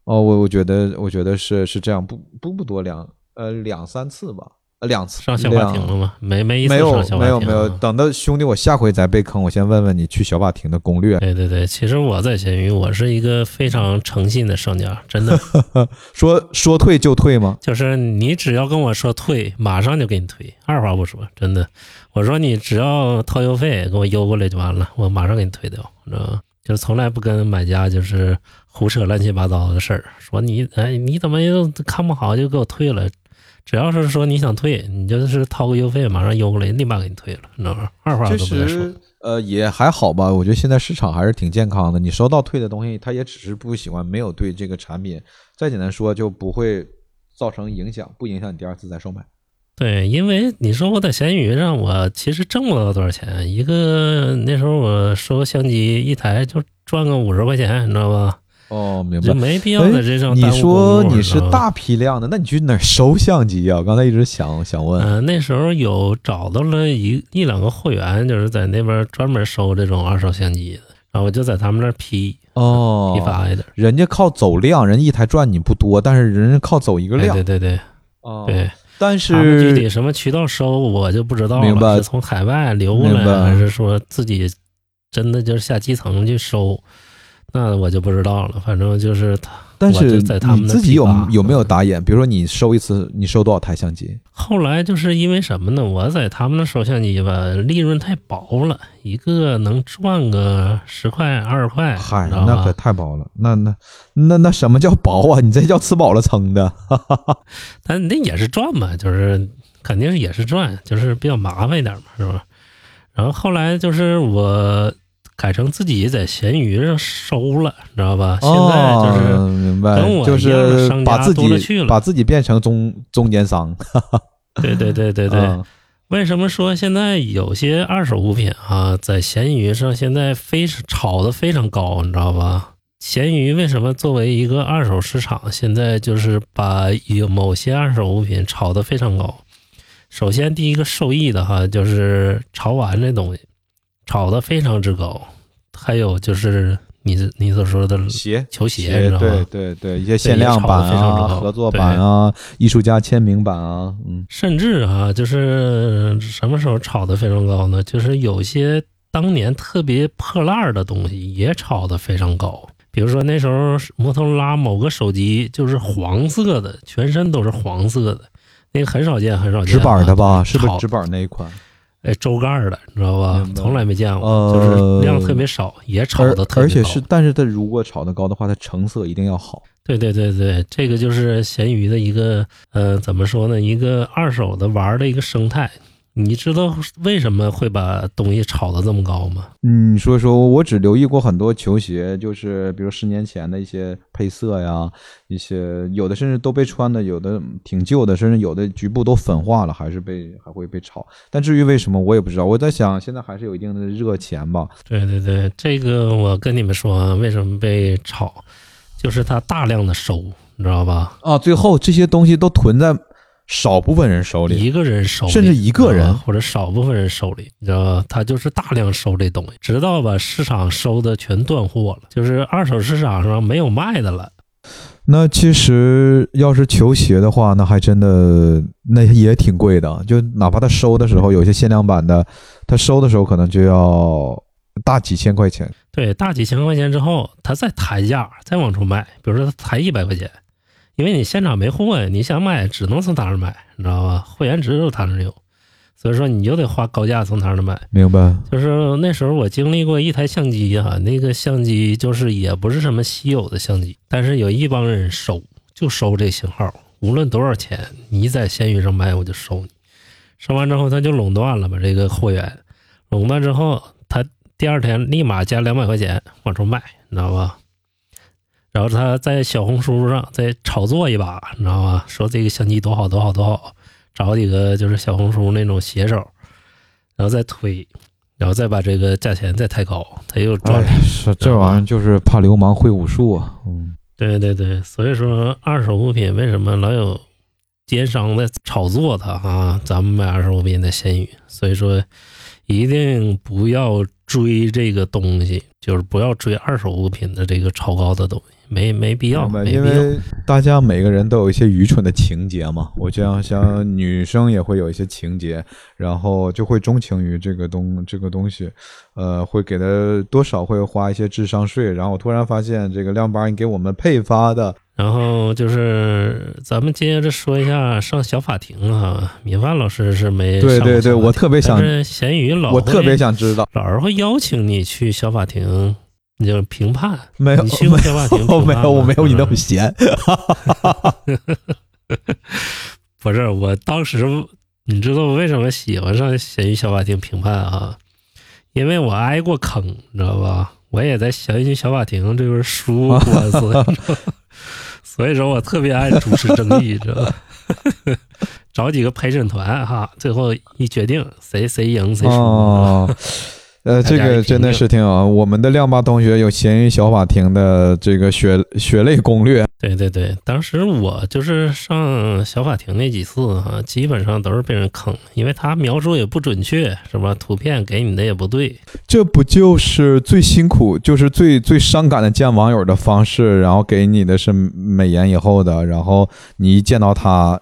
哦，我我觉得，我觉得是是这样，不不不多两呃两三次吧。呃，两次上小法庭了吗？没没没有没有没有，等到兄弟我下回再被坑，我先问问你去小法庭的攻略。对对对，其实我在闲鱼，我是一个非常诚信的商家，真的。说说退就退吗？就是你只要跟我说退，马上就给你退，二话不说，真的。我说你只要掏邮费给我邮过来就完了，我马上给你退掉，知道吗？就是从来不跟买家就是胡扯乱七八糟的事儿，说你哎你怎么又看不好就给我退了。只要是说你想退，你就是掏个邮费，马上邮过来，立马给你退了，你知道吗？二话都不说。呃，也还好吧。我觉得现在市场还是挺健康的。你收到退的东西，他也只是不喜欢，没有对这个产品，再简单说，就不会造成影响，不影响你第二次再售卖。对，因为你说我在闲鱼上，我其实挣不到多少钱。一个那时候我收相机一台就赚个五十块钱，你知道吧？哦，明白。没必要在这上你说你是大批量的，那你去哪儿收相机啊？刚才一直想想问。嗯、那时候有找到了一一两个会员，就是在那边专门收这种二手相机的，然后我就在他们那儿批哦，批发一点。人家靠走量，人一台赚你不多，但是人家靠走一个哎，量。对对对哦对，但是具体什么渠道收我就不知道明白从海外流过来，还是说自己真的就是下基层去收？那我就不知道了。反正就是他，但是在他们自己有有没有打眼？比如说你收一次，你收多少台相机？后来就是因为什么呢？我在他们那收相机吧，利润太薄了，一个能赚个十块二十块，嗨，那可？太薄了。那那那那什么叫薄啊？你这叫吃饱了撑的。但那也是赚嘛，就是肯定也是赚，就是比较麻烦一点嘛，是吧？然后后来就是我改成自己在闲鱼上收了，知道吧？现在就是、哦、明白跟我，就是商家把自己多了去了把自己变成中中间商。对对对对对。嗯为什么说现在有些二手物品啊，在闲鱼上现在非炒的非常高，你知道吧？闲鱼为什么作为一个二手市场，现在就是把有某些二手物品炒得非常高？首先，第一个受益的哈，就是潮玩这东西炒得非常之高，还有就是你你所说的鞋球鞋，你知道对？对对，一些限量版啊、合作版啊、艺术家签名版啊，嗯，甚至啊，就是什么时候炒得非常高呢？就是有些当年特别破烂儿的东西也炒得非常高。比如说那时候摩托罗拉某个手机就是黄色的，全身都是黄色的，那个很少见，很少见、直板的？吧？是不是直板那一款？哎，周盖儿的，你知道吧从来没见过，呃就是量特别少，也炒的特别高。而且是，但是它如果炒的高的话，它成色一定要好。对对对对，这个就是闲鱼的一个呃，怎么说呢？一个二手的玩儿的一个生态。你知道为什么会把东西炒得这么高吗？嗯，所以说我只留意过很多球鞋，就是比如十年前的一些配色呀，一些有的甚至都被穿的，有的挺旧的，甚至有的局部都粉化了，还是被还会被炒。但至于为什么，我也不知道。我在想，现在还是有一定的热钱吧。对对对，这个我跟你们说啊，为什么被炒，就是它大量的收，你知道吧？啊，最后这些东西都囤在少部分人手里。一个人手里，甚至一个人或者少部分人手里，你知道吗？他就是大量收这东西，直到把市场收的全断货了，就是二手市场上没有卖的了。那其实要是球鞋的话，那还真的那也挺贵的。就哪怕他收的时候有些限量版的，他收的时候可能就要大几千块钱。对，大几千块钱之后，他再抬价，再往出卖，比如说他抬一百块钱，因为你现场没货呀，你想买只能从他那儿买，你知道吧？会员只有他那儿有，所以说你就得花高价从他那儿买。明白？就是那时候我经历过一台相机啊，那个相机就是也不是什么稀有的相机，但是有一帮人收，就收这型号，无论多少钱，你在闲鱼上买我就收你。收完之后他就垄断了吧这个货源，垄断之后他第二天立马加两百块钱往出卖，你知道吧？然后他在小红书上再炒作一把，你知道吗？说这个相机多好多好多好，找几个就是小红书那种写手，然后再推，然后再把这个价钱再抬高，他又赚了。哎，是这玩意儿就是怕流氓会武术啊。嗯，对对对，所以说二手物品为什么老有奸商在炒作它啊？咱们买二手物品的闲鱼，所以说一定不要追这个东西，就是不要追二手物品的这个超高的东西，没没必要，没必要。因为大家每个人都有一些愚蠢的情节嘛。我这样像女生也会有一些情节，然后就会钟情于这个东这个东西，呃，会给他多少会花一些智商税。然后我突然发现，这个亮八你给我们配发的，然后就是咱们接着说一下上小法庭啊，米饭老师是没对对对，我特别想但，是咸鱼老我特别想知道，老是会邀请你去小法庭，你就评判。没有你去过小法庭我没有，我没有你那么闲。不是，我当时你知道我为什么喜欢上闲鱼小法庭评判啊？因为我挨过坑，你知道吧？我也在闲鱼小法庭这边输过官司，所以说我特别爱主持正义，知道吧？找几个陪审团哈，最后一决定谁谁赢谁输。哦，呃，这个真的是挺好。我们的亮爸同学有闲鱼小法庭的这个血血泪攻略，对对对，当时我就是上小法庭那几次哈、基本上都是被人坑，因为他描述也不准确，是吧？图片给你的也不对，这不就是最辛苦，就是最最伤感的见网友的方式，然后给你的是美颜以后的，然后你一见到他，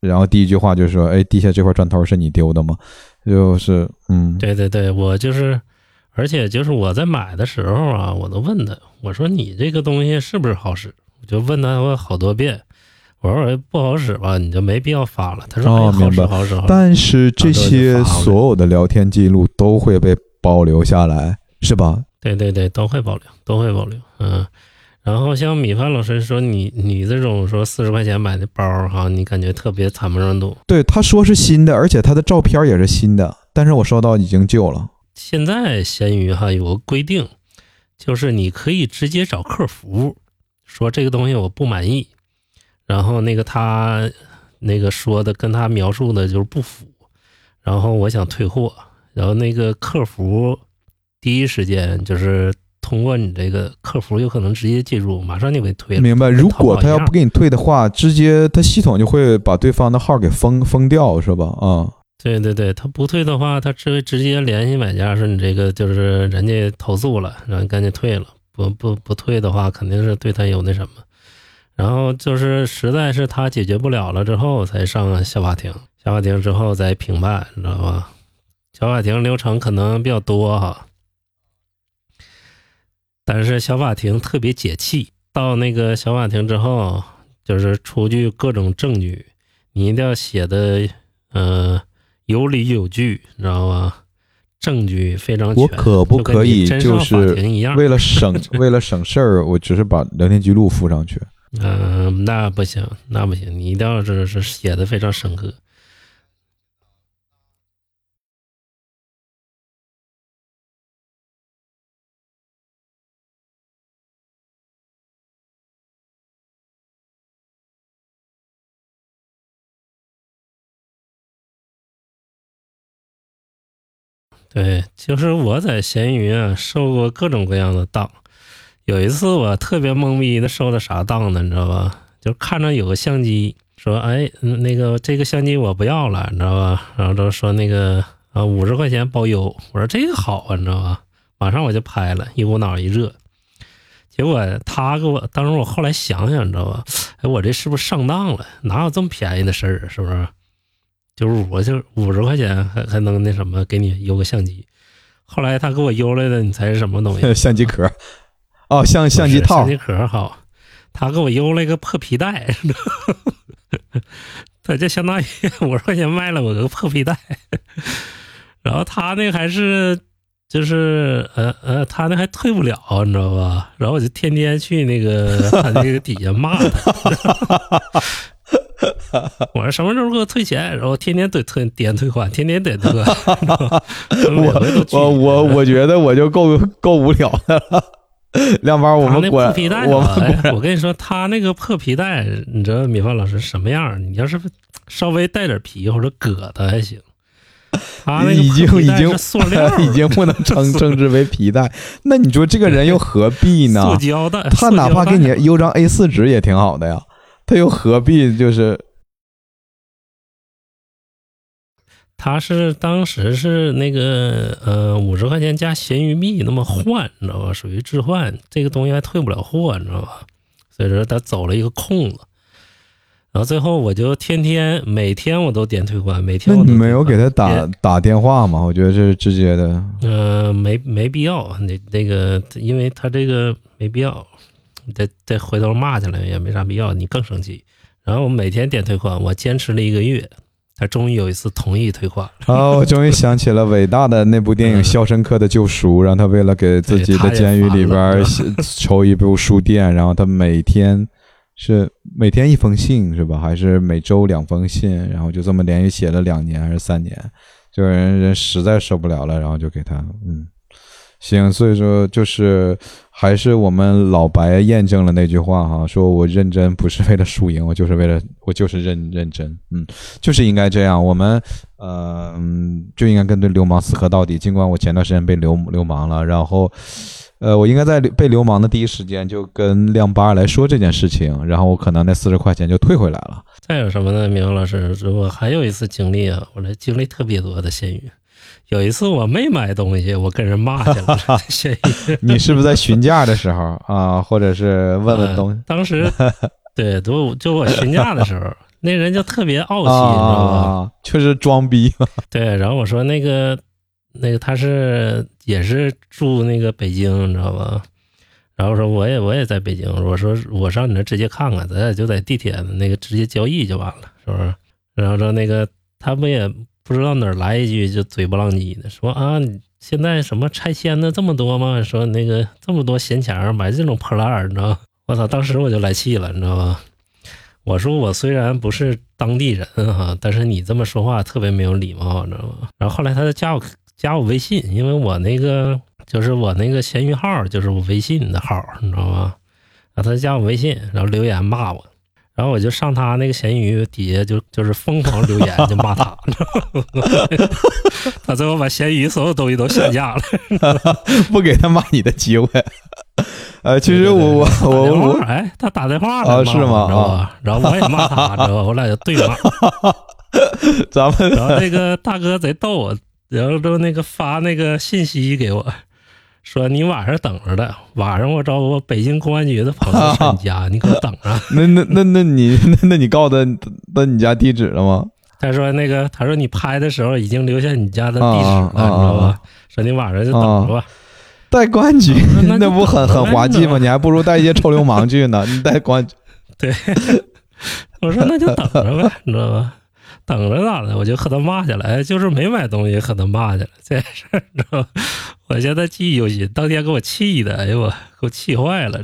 然后第一句话就说：“哎，地下这块砖头是你丢的吗？”就是，嗯，对对对，我就是，而且就是我在买的时候啊，我都问他，我说你这个东西是不是好使？我就问他我好多遍，我说不好使吧，你就没必要发了。他说、好使好使好使。但是这些所有的聊天记录都会被保留下来，是吧？对对对，都会保留，都会保留。嗯，然后像米饭老师说你你这种说四十块钱买的包儿哈，你感觉特别惨不忍睹。对，他说是新的，而且他的照片也是新的，但是我收到已经旧了。现在闲鱼哈有个规定，就是你可以直接找客服说这个东西我不满意，然后那个他那个说的跟他描述的就是不符，然后我想退货，然后那个客服第一时间就是通过你这个客服有可能直接介入，马上就给退了。明白？如果他要不给你退的话，直接他系统就会把对方的号给封封掉，是吧？啊、对对对，他不退的话，他直直接联系买家说你这个就是人家投诉了，然后你赶紧退了。不不不退的话，肯定是对他有那什么。然后就是实在是他解决不了了之后，才上小法庭。小法庭之后再评判，你知道吧？小法庭流程可能比较多哈，但是小法庭特别解气。到那个小法庭之后，就是出具各种证据，你一定要写的呃有理有据，你知道吗？证据非常全。我可不可以就是？为了省 为了省事儿，我只是把聊天记录附上去。嗯、那不行，那不行，你一定要是是写的非常深刻。对，就是我在闲鱼啊受过各种各样的当。有一次我特别懵逼的受的啥当呢？你知道吧？就看着有个相机，说哎，那个这个相机我不要了，你知道吧？然后就说那个啊五十块钱包邮，我说这个好啊，你知道吧？马上我就拍了，一股脑一热。结果他给我，当时我后来想想，你知道吧？哎，我这是不是上当了？哪有这么便宜的事儿？是不是？就是我就五十块钱还还能那什么给你邮个相机。后来他给我邮来的，你猜是什么东西？相机壳，哦，相相机套相，机壳好，他给我邮了一个破皮带，他就相当于五十块钱卖了我个破皮带，然后他那个还是就是呃呃，他那还退不了，你知道吧？然后我就天天去那个他那个底下骂他。我说什么时候给我退钱？然后天天怼退点退款，天天点退款。我我我我觉得我就够够无聊的了。亮包，我们果然破皮带，我们我跟你说，他那个破皮带，你知道米饭老师什么样？你要是稍微带点皮或者疙瘩还行。他那个已经已经是塑料 已经不能称称之为皮带。那你说这个人又何必呢塑？胶带，他哪怕给你邮张 A 四纸也挺好的呀，他又何必就是他是当时是那个呃五十块钱加闲鱼币那么换，你知道吧？属于置换，这个东西还退不了货，你知道吧？所以说他走了一个空子。然后最后我就天天每天我都点退款，每天我都没有给他打打电话吗？我觉得这是直接的。呃，没没必要，那那个，因为他这个没必要，再再回头骂起来也没啥必要，你更生气。然后我每天点退款，我坚持了一个月，他终于有一次同意退款了。啊，我终于想起了伟大的那部电影《嗯肖申克的救赎》，让他为了给自己的监狱里边写筹一部书店，然后他每天是每天一封信是吧？还是每周两封信？然后就这么连续写了两年还是三年？就是人人实在受不了了，然后就给他嗯。行，所以说就是还是我们老白验证了那句话哈，说我认真不是为了输赢，我就是为了我就是认认真，嗯，就是应该这样，我们呃就应该跟对流氓死磕到底。尽管我前段时间被流流氓了，然后呃我应该在被流氓的第一时间就跟亮八来说这件事情，然后我可能那四十块钱就退回来了。再有什么呢？明老师，我还有一次经历啊，我这经历特别多的咸鱼。有一次我没买东西，我跟人骂去了。你是不是在询价的时候啊，或者是问问东西？当时对，都就我询价的时候，那人就特别傲气，你知道吧？啊，就是装逼。对，然后我说那个那个他是也是住那个北京，你知道吧？然后说我也我也在北京，我说我上你那直接看看，咱俩就在地铁那个直接交易就完了，是不是？然后说那个他不也不知道哪儿来一句就嘴不浪叽的说啊，现在什么拆迁的这么多吗？说那个这么多闲钱儿买这种破烂儿，你知道吗？我操！当时我就来气了，你知道吗？我说我虽然不是当地人哈，但是你这么说话特别没有礼貌，你知道吗？然后后来他就加我加我微信，因为我那个就是我那个闲鱼号就是我微信的号，你知道吗？然后他加我微信，然后留言骂我，然后我就上他那个闲鱼底下就就是疯狂留言就骂他，他最后把闲鱼所有东西都下架了。不给他骂你的机会。呃，其实我我我我哎，他打电话来骂啊是吗？然后我也骂他，知道吧？我俩就对骂。咱们然后那个大哥贼逗我，然后就那个发那个信息给我，说你晚上等着的，晚上我找我北京公安局的朋友上你家，你给我等着。那那那那你那那你告诉他到你家地址了吗？他说那个他说你拍的时候已经留下你家的地址了，你知道吧？说你晚上就等着吧。带公安局 那不很很滑稽吗？你还不如带一些臭流氓去呢。你带公安局对，我说那就等着呗，你知道吧？等着咋的？我就和他骂起来，就是没买东西和他骂起来，这事儿你知道吧？我现在记忆犹新，当天给我气的，哎呦我给我气坏了，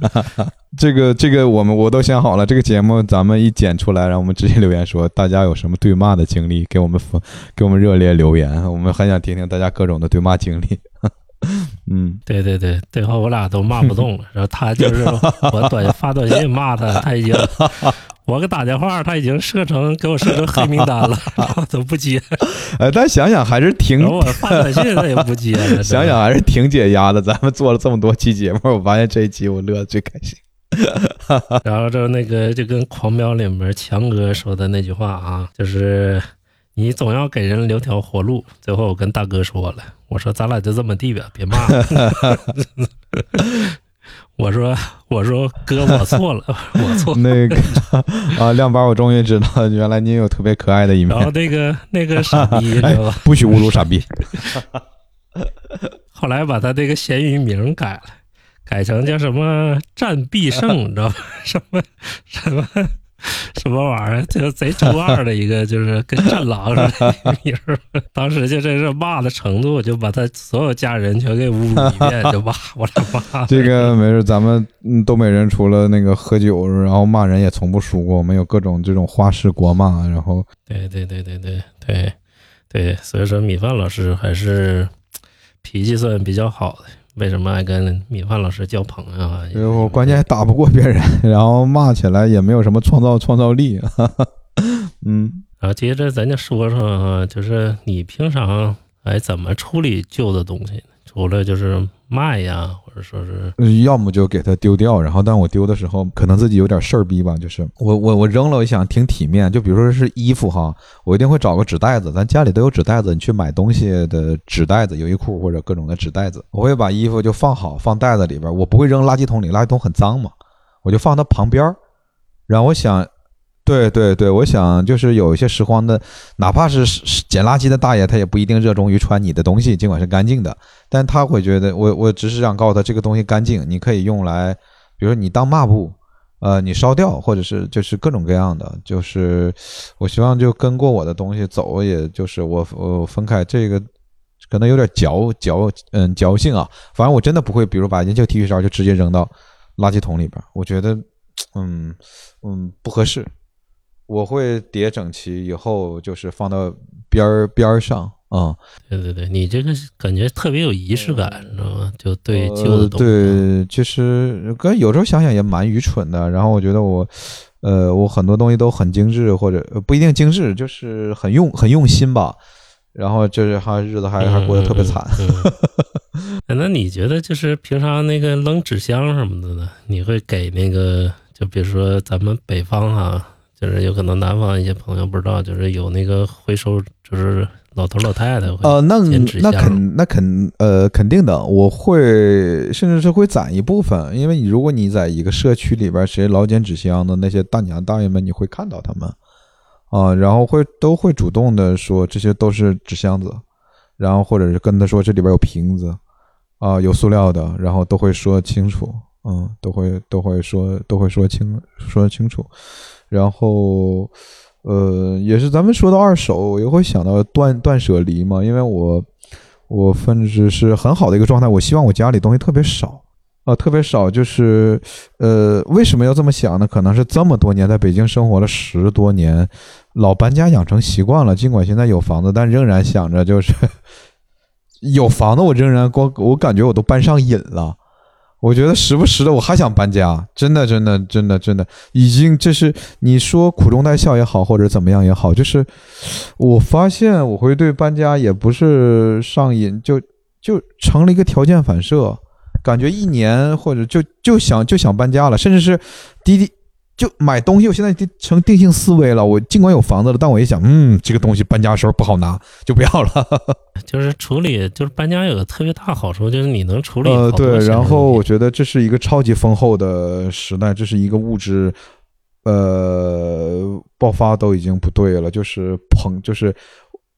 这个这个我们我都想好了，这个节目咱们一剪出来，然后我们直接留言说大家有什么对骂的经历，给我们分给我们热烈留言，我们很想听听大家各种的对骂经历。嗯，对对对，最后我俩都骂不动了，然后他就是我短发短信骂他，他已经 我给打电话，他已经设成给我设成黑名单了，然后都不接，呃，但想想还是挺我发短信他也不接，想想还是挺解压的。咱们做了这么多期节目，我发现这一期我乐的最开心。然后就那个就跟《狂飙》里面强哥说的那句话啊，就是你总要给人留条活路。最后我跟大哥说了，我说咱俩就这么地吧，别骂了。我说我说哥，我错了，我错。那个啊，亮宝，我终于知道，原来你有特别可爱的一面。然后那个那个傻逼，知哎道吧？不许侮辱傻逼。后来把他这个咸鱼名改了，改成叫什么“战必胜”，你知道吧？什么什么 什么玩意儿，就贼中二的一个，就是跟战狼似的 儿。当时就真是骂的程度，就把他所有家人全给侮辱一遍，就骂 我俩骂。这个没事，咱们嗯东北人除了那个喝酒，然后骂人也从不输过。我们有各种这种花式国骂，然后对对对对对对对，所以说米饭老师还是脾气算比较好的。为什么爱跟米饭老师交朋友啊？因为我关键还打不过别人，然后骂起来也没有什么创造创造力。嗯，然后接着咱就说说啊，就是你平常哎怎么处理旧的东西？除了就是卖呀，或者说是要么就给它丢掉，然后但我丢的时候可能自己有点事儿逼吧，就是我我我扔了，我想挺体面，就比如说是衣服哈，我一定会找个纸袋子，咱家里都有纸袋子，你去买东西的纸袋子，优衣库或者各种的纸袋子，我会把衣服就放好，放袋子里边，我不会扔垃圾桶里，垃圾桶很脏嘛，我就放它旁边儿，然后我想。对对对，我想就是有一些拾荒的，哪怕是捡垃圾的大爷，他也不一定热衷于穿你的东西，尽管是干净的，但他会觉得我我只是想告诉他这个东西干净，你可以用来，比如说你当抹布，呃，你烧掉，或者是就是各种各样的，就是我希望就跟过我的东西走，也就是我我分开这个可能有点矫矫嗯矫性啊，反正我真的不会，比如把一件旧 T 恤衫就直接扔到垃圾桶里边，我觉得嗯嗯不合适。我会叠整齐，以后就是放到边儿边儿上啊。对对对，你这个感觉特别有仪式感，你知道吗？就对旧呃的东西，对，其实跟有时候想想也蛮愚蠢的。然后我觉得我，呃，我很多东西都很精致，或者呃不一定精致，就是很用很用心吧。然后就是还日子还还过得特别惨。嗯。嗯嗯那你觉得就是平常那个扔纸箱什么的呢？你会给那个，就比如说咱们北方哈、就是有可能南方一些朋友不知道，就是有那个回收，就是老头老太太会呃，那那肯那肯呃肯定的，我会甚至是会攒一部分，因为你如果你在一个社区里边，谁老捡纸箱的那些大娘大爷们，你会看到他们啊、然后会都会主动的说这些都是纸箱子，然后或者是跟他说这里边有瓶子啊、有塑料的，然后都会说清楚，嗯，都会都会说都会说清说清楚，然后。呃，也是咱们说到二手，我也会想到断断舍离嘛，因为我我分值是很好的一个状态，我希望我家里东西特别少啊、特别少，就是呃，为什么要这么想呢？可能是这么多年在北京生活了十多年，老搬家养成习惯了，尽管现在有房子，但仍然想着就是 有房子，我仍然光我感觉我都搬上瘾了。我觉得时不时的我还想搬家，真的，真的，真的，真的，已经这是你说苦中带笑也好，或者怎么样也好，就是我发现我会对搬家也不是上瘾，就就成了一个条件反射，感觉一年或者就就想就想搬家了，甚至是滴滴就买东西，我现在定成定性思维了。我尽管有房子了，但我一想，嗯，这个东西搬家的时候不好拿，就不要了。就是处理，就是搬家有个特别大好处，就是你能处理呃，对，然后我觉得这是一个超级丰厚的时代，这是一个物质，呃，爆发都已经不对了，就是膨，就是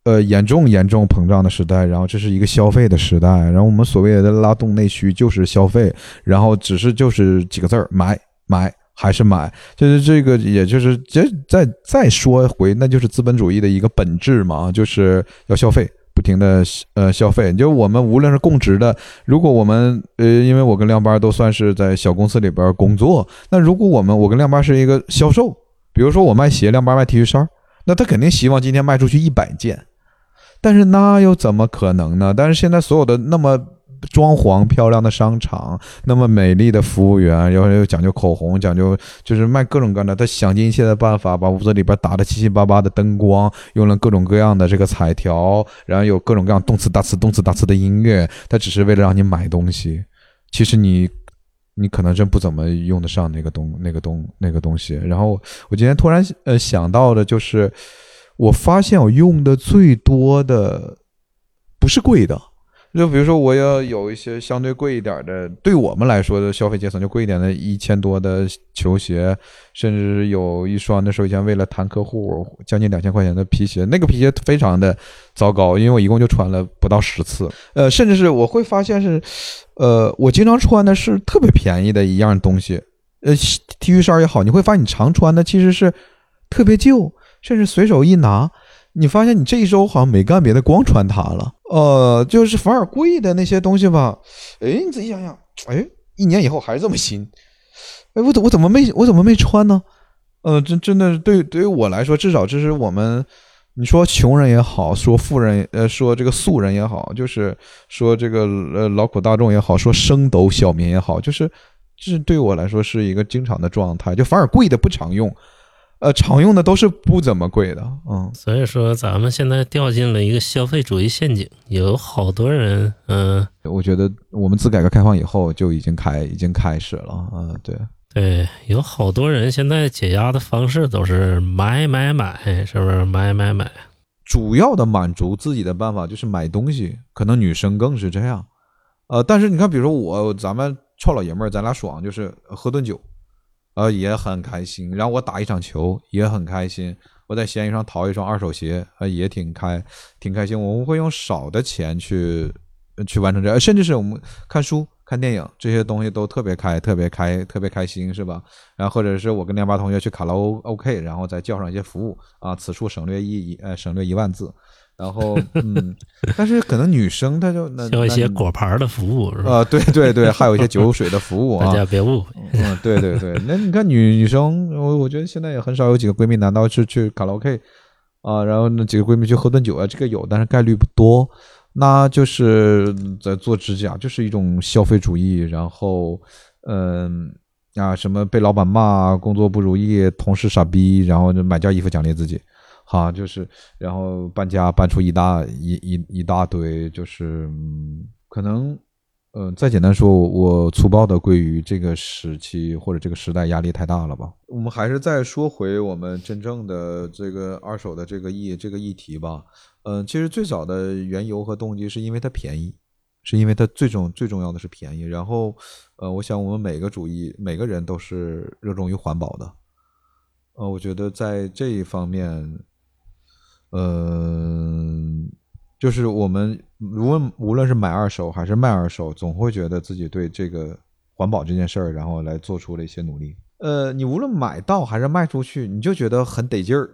呃严重严重膨胀的时代，然后这是一个消费的时代，然后我们所谓的拉动内需就是消费，然后只是就是几个字儿买买。还是买，就是这个，也就是这再再说回，那就是资本主义的一个本质嘛，就是要消费，不停的呃消费。就我们无论是供职的，如果我们呃，因为我跟亮班都算是在小公司里边工作，那如果我们我跟亮班是一个销售，比如说我卖鞋，亮班卖 T 恤衫，那他肯定希望今天卖出去一百件，但是那又怎么可能呢？但是现在所有的那么装潢漂亮的商场，那么美丽的服务员，然后又讲究口红，讲究就是卖各种各样的，他想尽一切的办法把屋子里边打的七七八八的灯光，用了各种各样的这个彩条，然后有各种各样动次打次、动次打次的音乐，他只是为了让你买东西。其实你你可能真不怎么用得上那个东那个东那个东西。然后我今天突然呃想到的就是，我发现我用的最多的不是贵的。就比如说，我要有一些相对贵一点的，对我们来说的消费阶层就贵一点的，一千多的球鞋，甚至有一双那时候以前为了谈客户将近两千块钱的皮鞋，那个皮鞋非常的糟糕，因为我一共就穿了不到十次，呃，甚至是我会发现是，呃，我经常穿的是特别便宜的一样东西，呃，T 恤衫也好，你会发现你常穿的其实是特别旧，甚至随手一拿。你发现你这一周好像没干别的，光穿它了。呃，就是反而贵的那些东西吧，哎，你仔细想想，哎，一年以后还是这么新，哎，我怎我怎么没我怎么没穿呢？呃，真真的对对于我来说，至少这是我们，你说穷人也好，说富人呃说这个素人也好，就是说这个呃劳苦大众也好，说升斗小民也好，就是这对我来说是一个经常的状态，就反而贵的不常用。呃，常用的都是不怎么贵的，嗯，所以说咱们现在掉进了一个消费主义陷阱，有好多人，嗯、我觉得我们自改革开放以后就已经开已经开始了，嗯，对，对，有好多人现在解压的方式都是买买买，是不是？买买买，主要的满足自己的办法就是买东西，可能女生更是这样，呃，但是你看，比如说我，咱们臭老爷们儿，咱俩爽，就是喝顿酒，呃，也很开心，然后我打一场球也很开心，我在闲鱼上淘一双二手鞋，呃，也挺开挺开心，我们会用少的钱去去完成这，甚至是我们看书。看电影这些东西都特别开，特别开，特别开心，是吧？然后或者是我跟亮八同学去卡拉 OK，然后再叫上一些服务啊，此处省略一呃省略一万字，然后嗯，但是可能女生她就那需要一些那果盘的服务，是吧？啊，对对对，还有一些酒水的服务啊 大啊，家别误会，嗯，对对对，那你看女女生，我我觉得现在也很少有几个闺蜜，难道是去卡拉 OK 啊，然后那几个闺蜜去喝顿酒啊，这个有，但是概率不多。那就是在做指甲，就是一种消费主义，然后嗯啊什么被老板骂，工作不如意，同事傻逼，然后就买件衣服奖励自己，哈，就是然后搬家搬出一大一一一大堆，就是嗯可能。嗯，再简单说，我粗暴的归于这个时期或者这个时代压力太大了吧。我们还是再说回我们真正的这个二手的这个议这个议题吧。嗯，其实最早的缘由和动机是因为它便宜，是因为它最重最重要的是便宜。然后，呃，我想我们每个主义每个人都是热衷于环保的。呃，我觉得在这一方面，嗯。就是我们无论无论是买二手还是卖二手，总会觉得自己对这个环保这件事儿，然后来做出了一些努力。呃，你无论买到还是卖出去，你就觉得很得劲儿，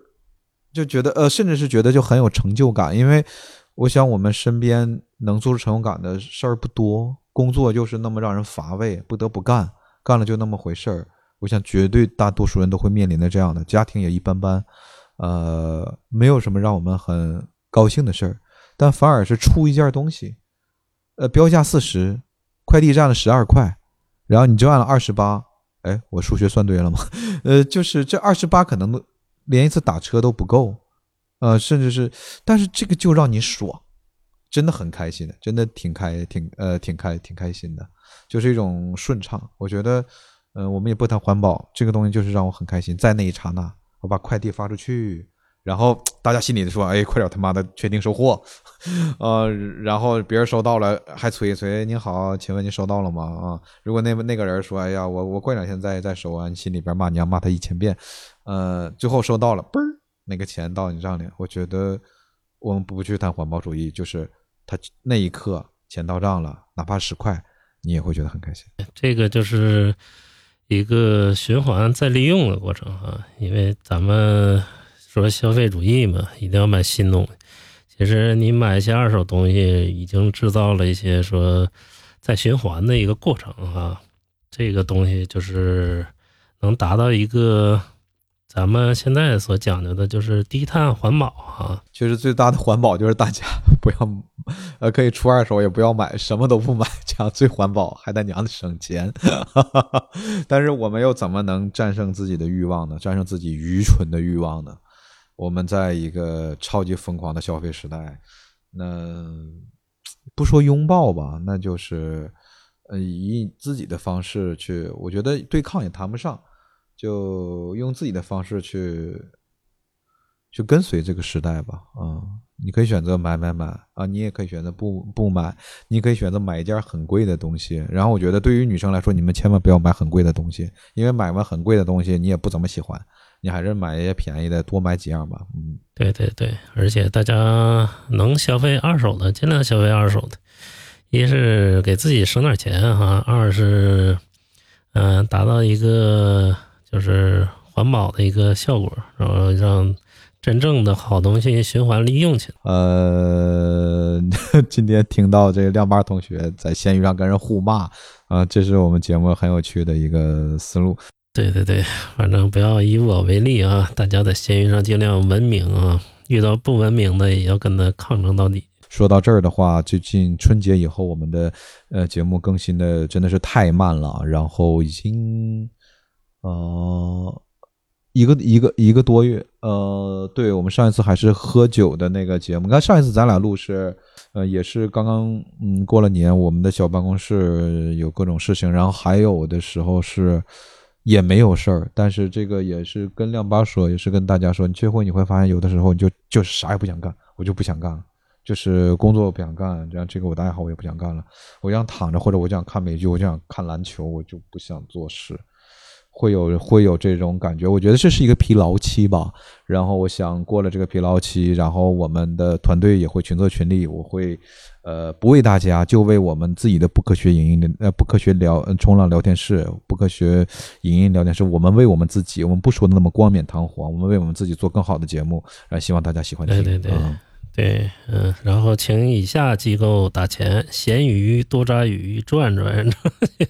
就觉得呃，甚至是觉得就很有成就感。因为我想我们身边能做出成就感的事儿不多，工作就是那么让人乏味，不得不干，干了就那么回事儿。我想绝对大多数人都会面临的这样的，家庭也一般般，呃，没有什么让我们很高兴的事儿。但反而是出一件东西，呃，标价四十，快递占了十二块，然后你就按了二十八，哎，我数学算对了吗？呃，就是这二十八可能连一次打车都不够，呃，甚至是，但是这个就让你爽，真的很开心的，真的挺开，挺呃，挺开，挺开心的，就是一种顺畅。我觉得，嗯，我们也不谈环保，这个东西就是让我很开心，在那一刹那，我把快递发出去。然后大家心里说：“哎，快点他妈的确定收货，呃，然后别人收到了还催一催，您好，请问您收到了吗？啊，如果那那个人说，哎呀，我我过两天再再收啊，你心里边骂娘骂他一千遍，呃，最后收到了，嘣儿，那个钱到你账里，我觉得我们不去谈环保主义，就是他那一刻钱到账了，哪怕十块，你也会觉得很开心。这个就是一个循环再利用的过程啊，因为咱们。”说消费主义嘛，一定要买新东西。其实你买一些二手东西，已经制造了一些说再循环的一个过程啊。这个东西就是能达到一个咱们现在所讲究的，就是低碳环保啊。其实最大的环保就是大家 不要呃，可以出二手，也不要买，什么都不买，这样最环保，还他娘的省钱。但是我们又怎么能战胜自己的欲望呢？战胜自己愚蠢的欲望呢？我们在一个超级疯狂的消费时代，那不说拥抱吧，那就是呃以自己的方式去，我觉得对抗也谈不上，就用自己的方式去去跟随这个时代吧。啊，你可以选择买买买啊，你也可以选择不不买，你可以选择买一件很贵的东西。然后我觉得对于女生来说，你们千万不要买很贵的东西，因为买完很贵的东西，你也不怎么喜欢。你还是买一些便宜的，多买几样吧。嗯，对对对，而且大家能消费二手的，尽量消费二手的。一是给自己省点钱哈，二是嗯，达到一个就是环保的一个效果，然后让真正的好东西循环利用起来。呃，今天听到这个亮八同学在闲鱼上跟人互骂啊，这是我们节目很有趣的一个思路。对对对，反正不要以我为例啊！大家在闲鱼上尽量文明啊，遇到不文明的也要跟他抗争到底。说到这儿的话，最近春节以后，我们的呃节目更新的真的是太慢了，然后已经呃一个一个一个多月。呃，对我们上一次还是喝酒的那个节目，你看上一次咱俩录是呃也是刚刚嗯过了年，我们的小办公室有各种事情，然后还有的时候是。也没有事儿，但是这个也是跟亮八说，也是跟大家说，你最后你会发现，有的时候你就就啥也不想干，我就不想干了，就是工作不想干，这样这个我的爱好我也不想干了，我想躺着或者我想看美剧，我想看篮球，我就不想做事。会有会有这种感觉，我觉得这是一个疲劳期吧。然后我想过了这个疲劳期，然后我们的团队也会群策群力，我会呃不为大家，就为我们自己的不科学影音的呃不科学聊冲浪聊天室，不科学影音聊天室，我们为我们自己，我们不说的那么冠冕堂皇，我们为我们自己做更好的节目，呃，希望大家喜欢。对对对对，嗯，然后请以下机构打钱：咸鱼、多抓鱼、转转，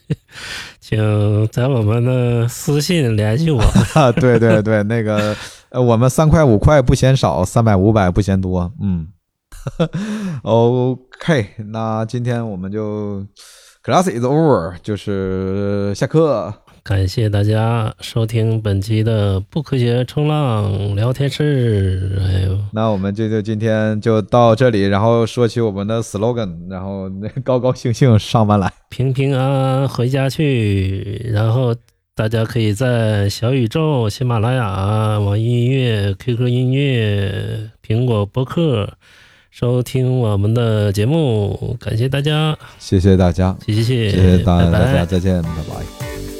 请在我们的私信联系我。啊，对对对，那个呃，我们三块五块不嫌少，三百五百不嫌多，嗯。OK，那今天我们就 class is over，就是下课。感谢大家收听本期的不科学冲浪聊天室。哎呦，那我们就就今天就到这里，然后说起我们的 slogan，然后那 高高兴兴上班来。平平安安回家去。然后大家可以在小宇宙、喜马拉雅、网易音乐、QQ 音乐、苹果播客收听我们的节目。感谢大家，谢谢大家，谢谢，谢谢大拜拜大家，再见，拜拜。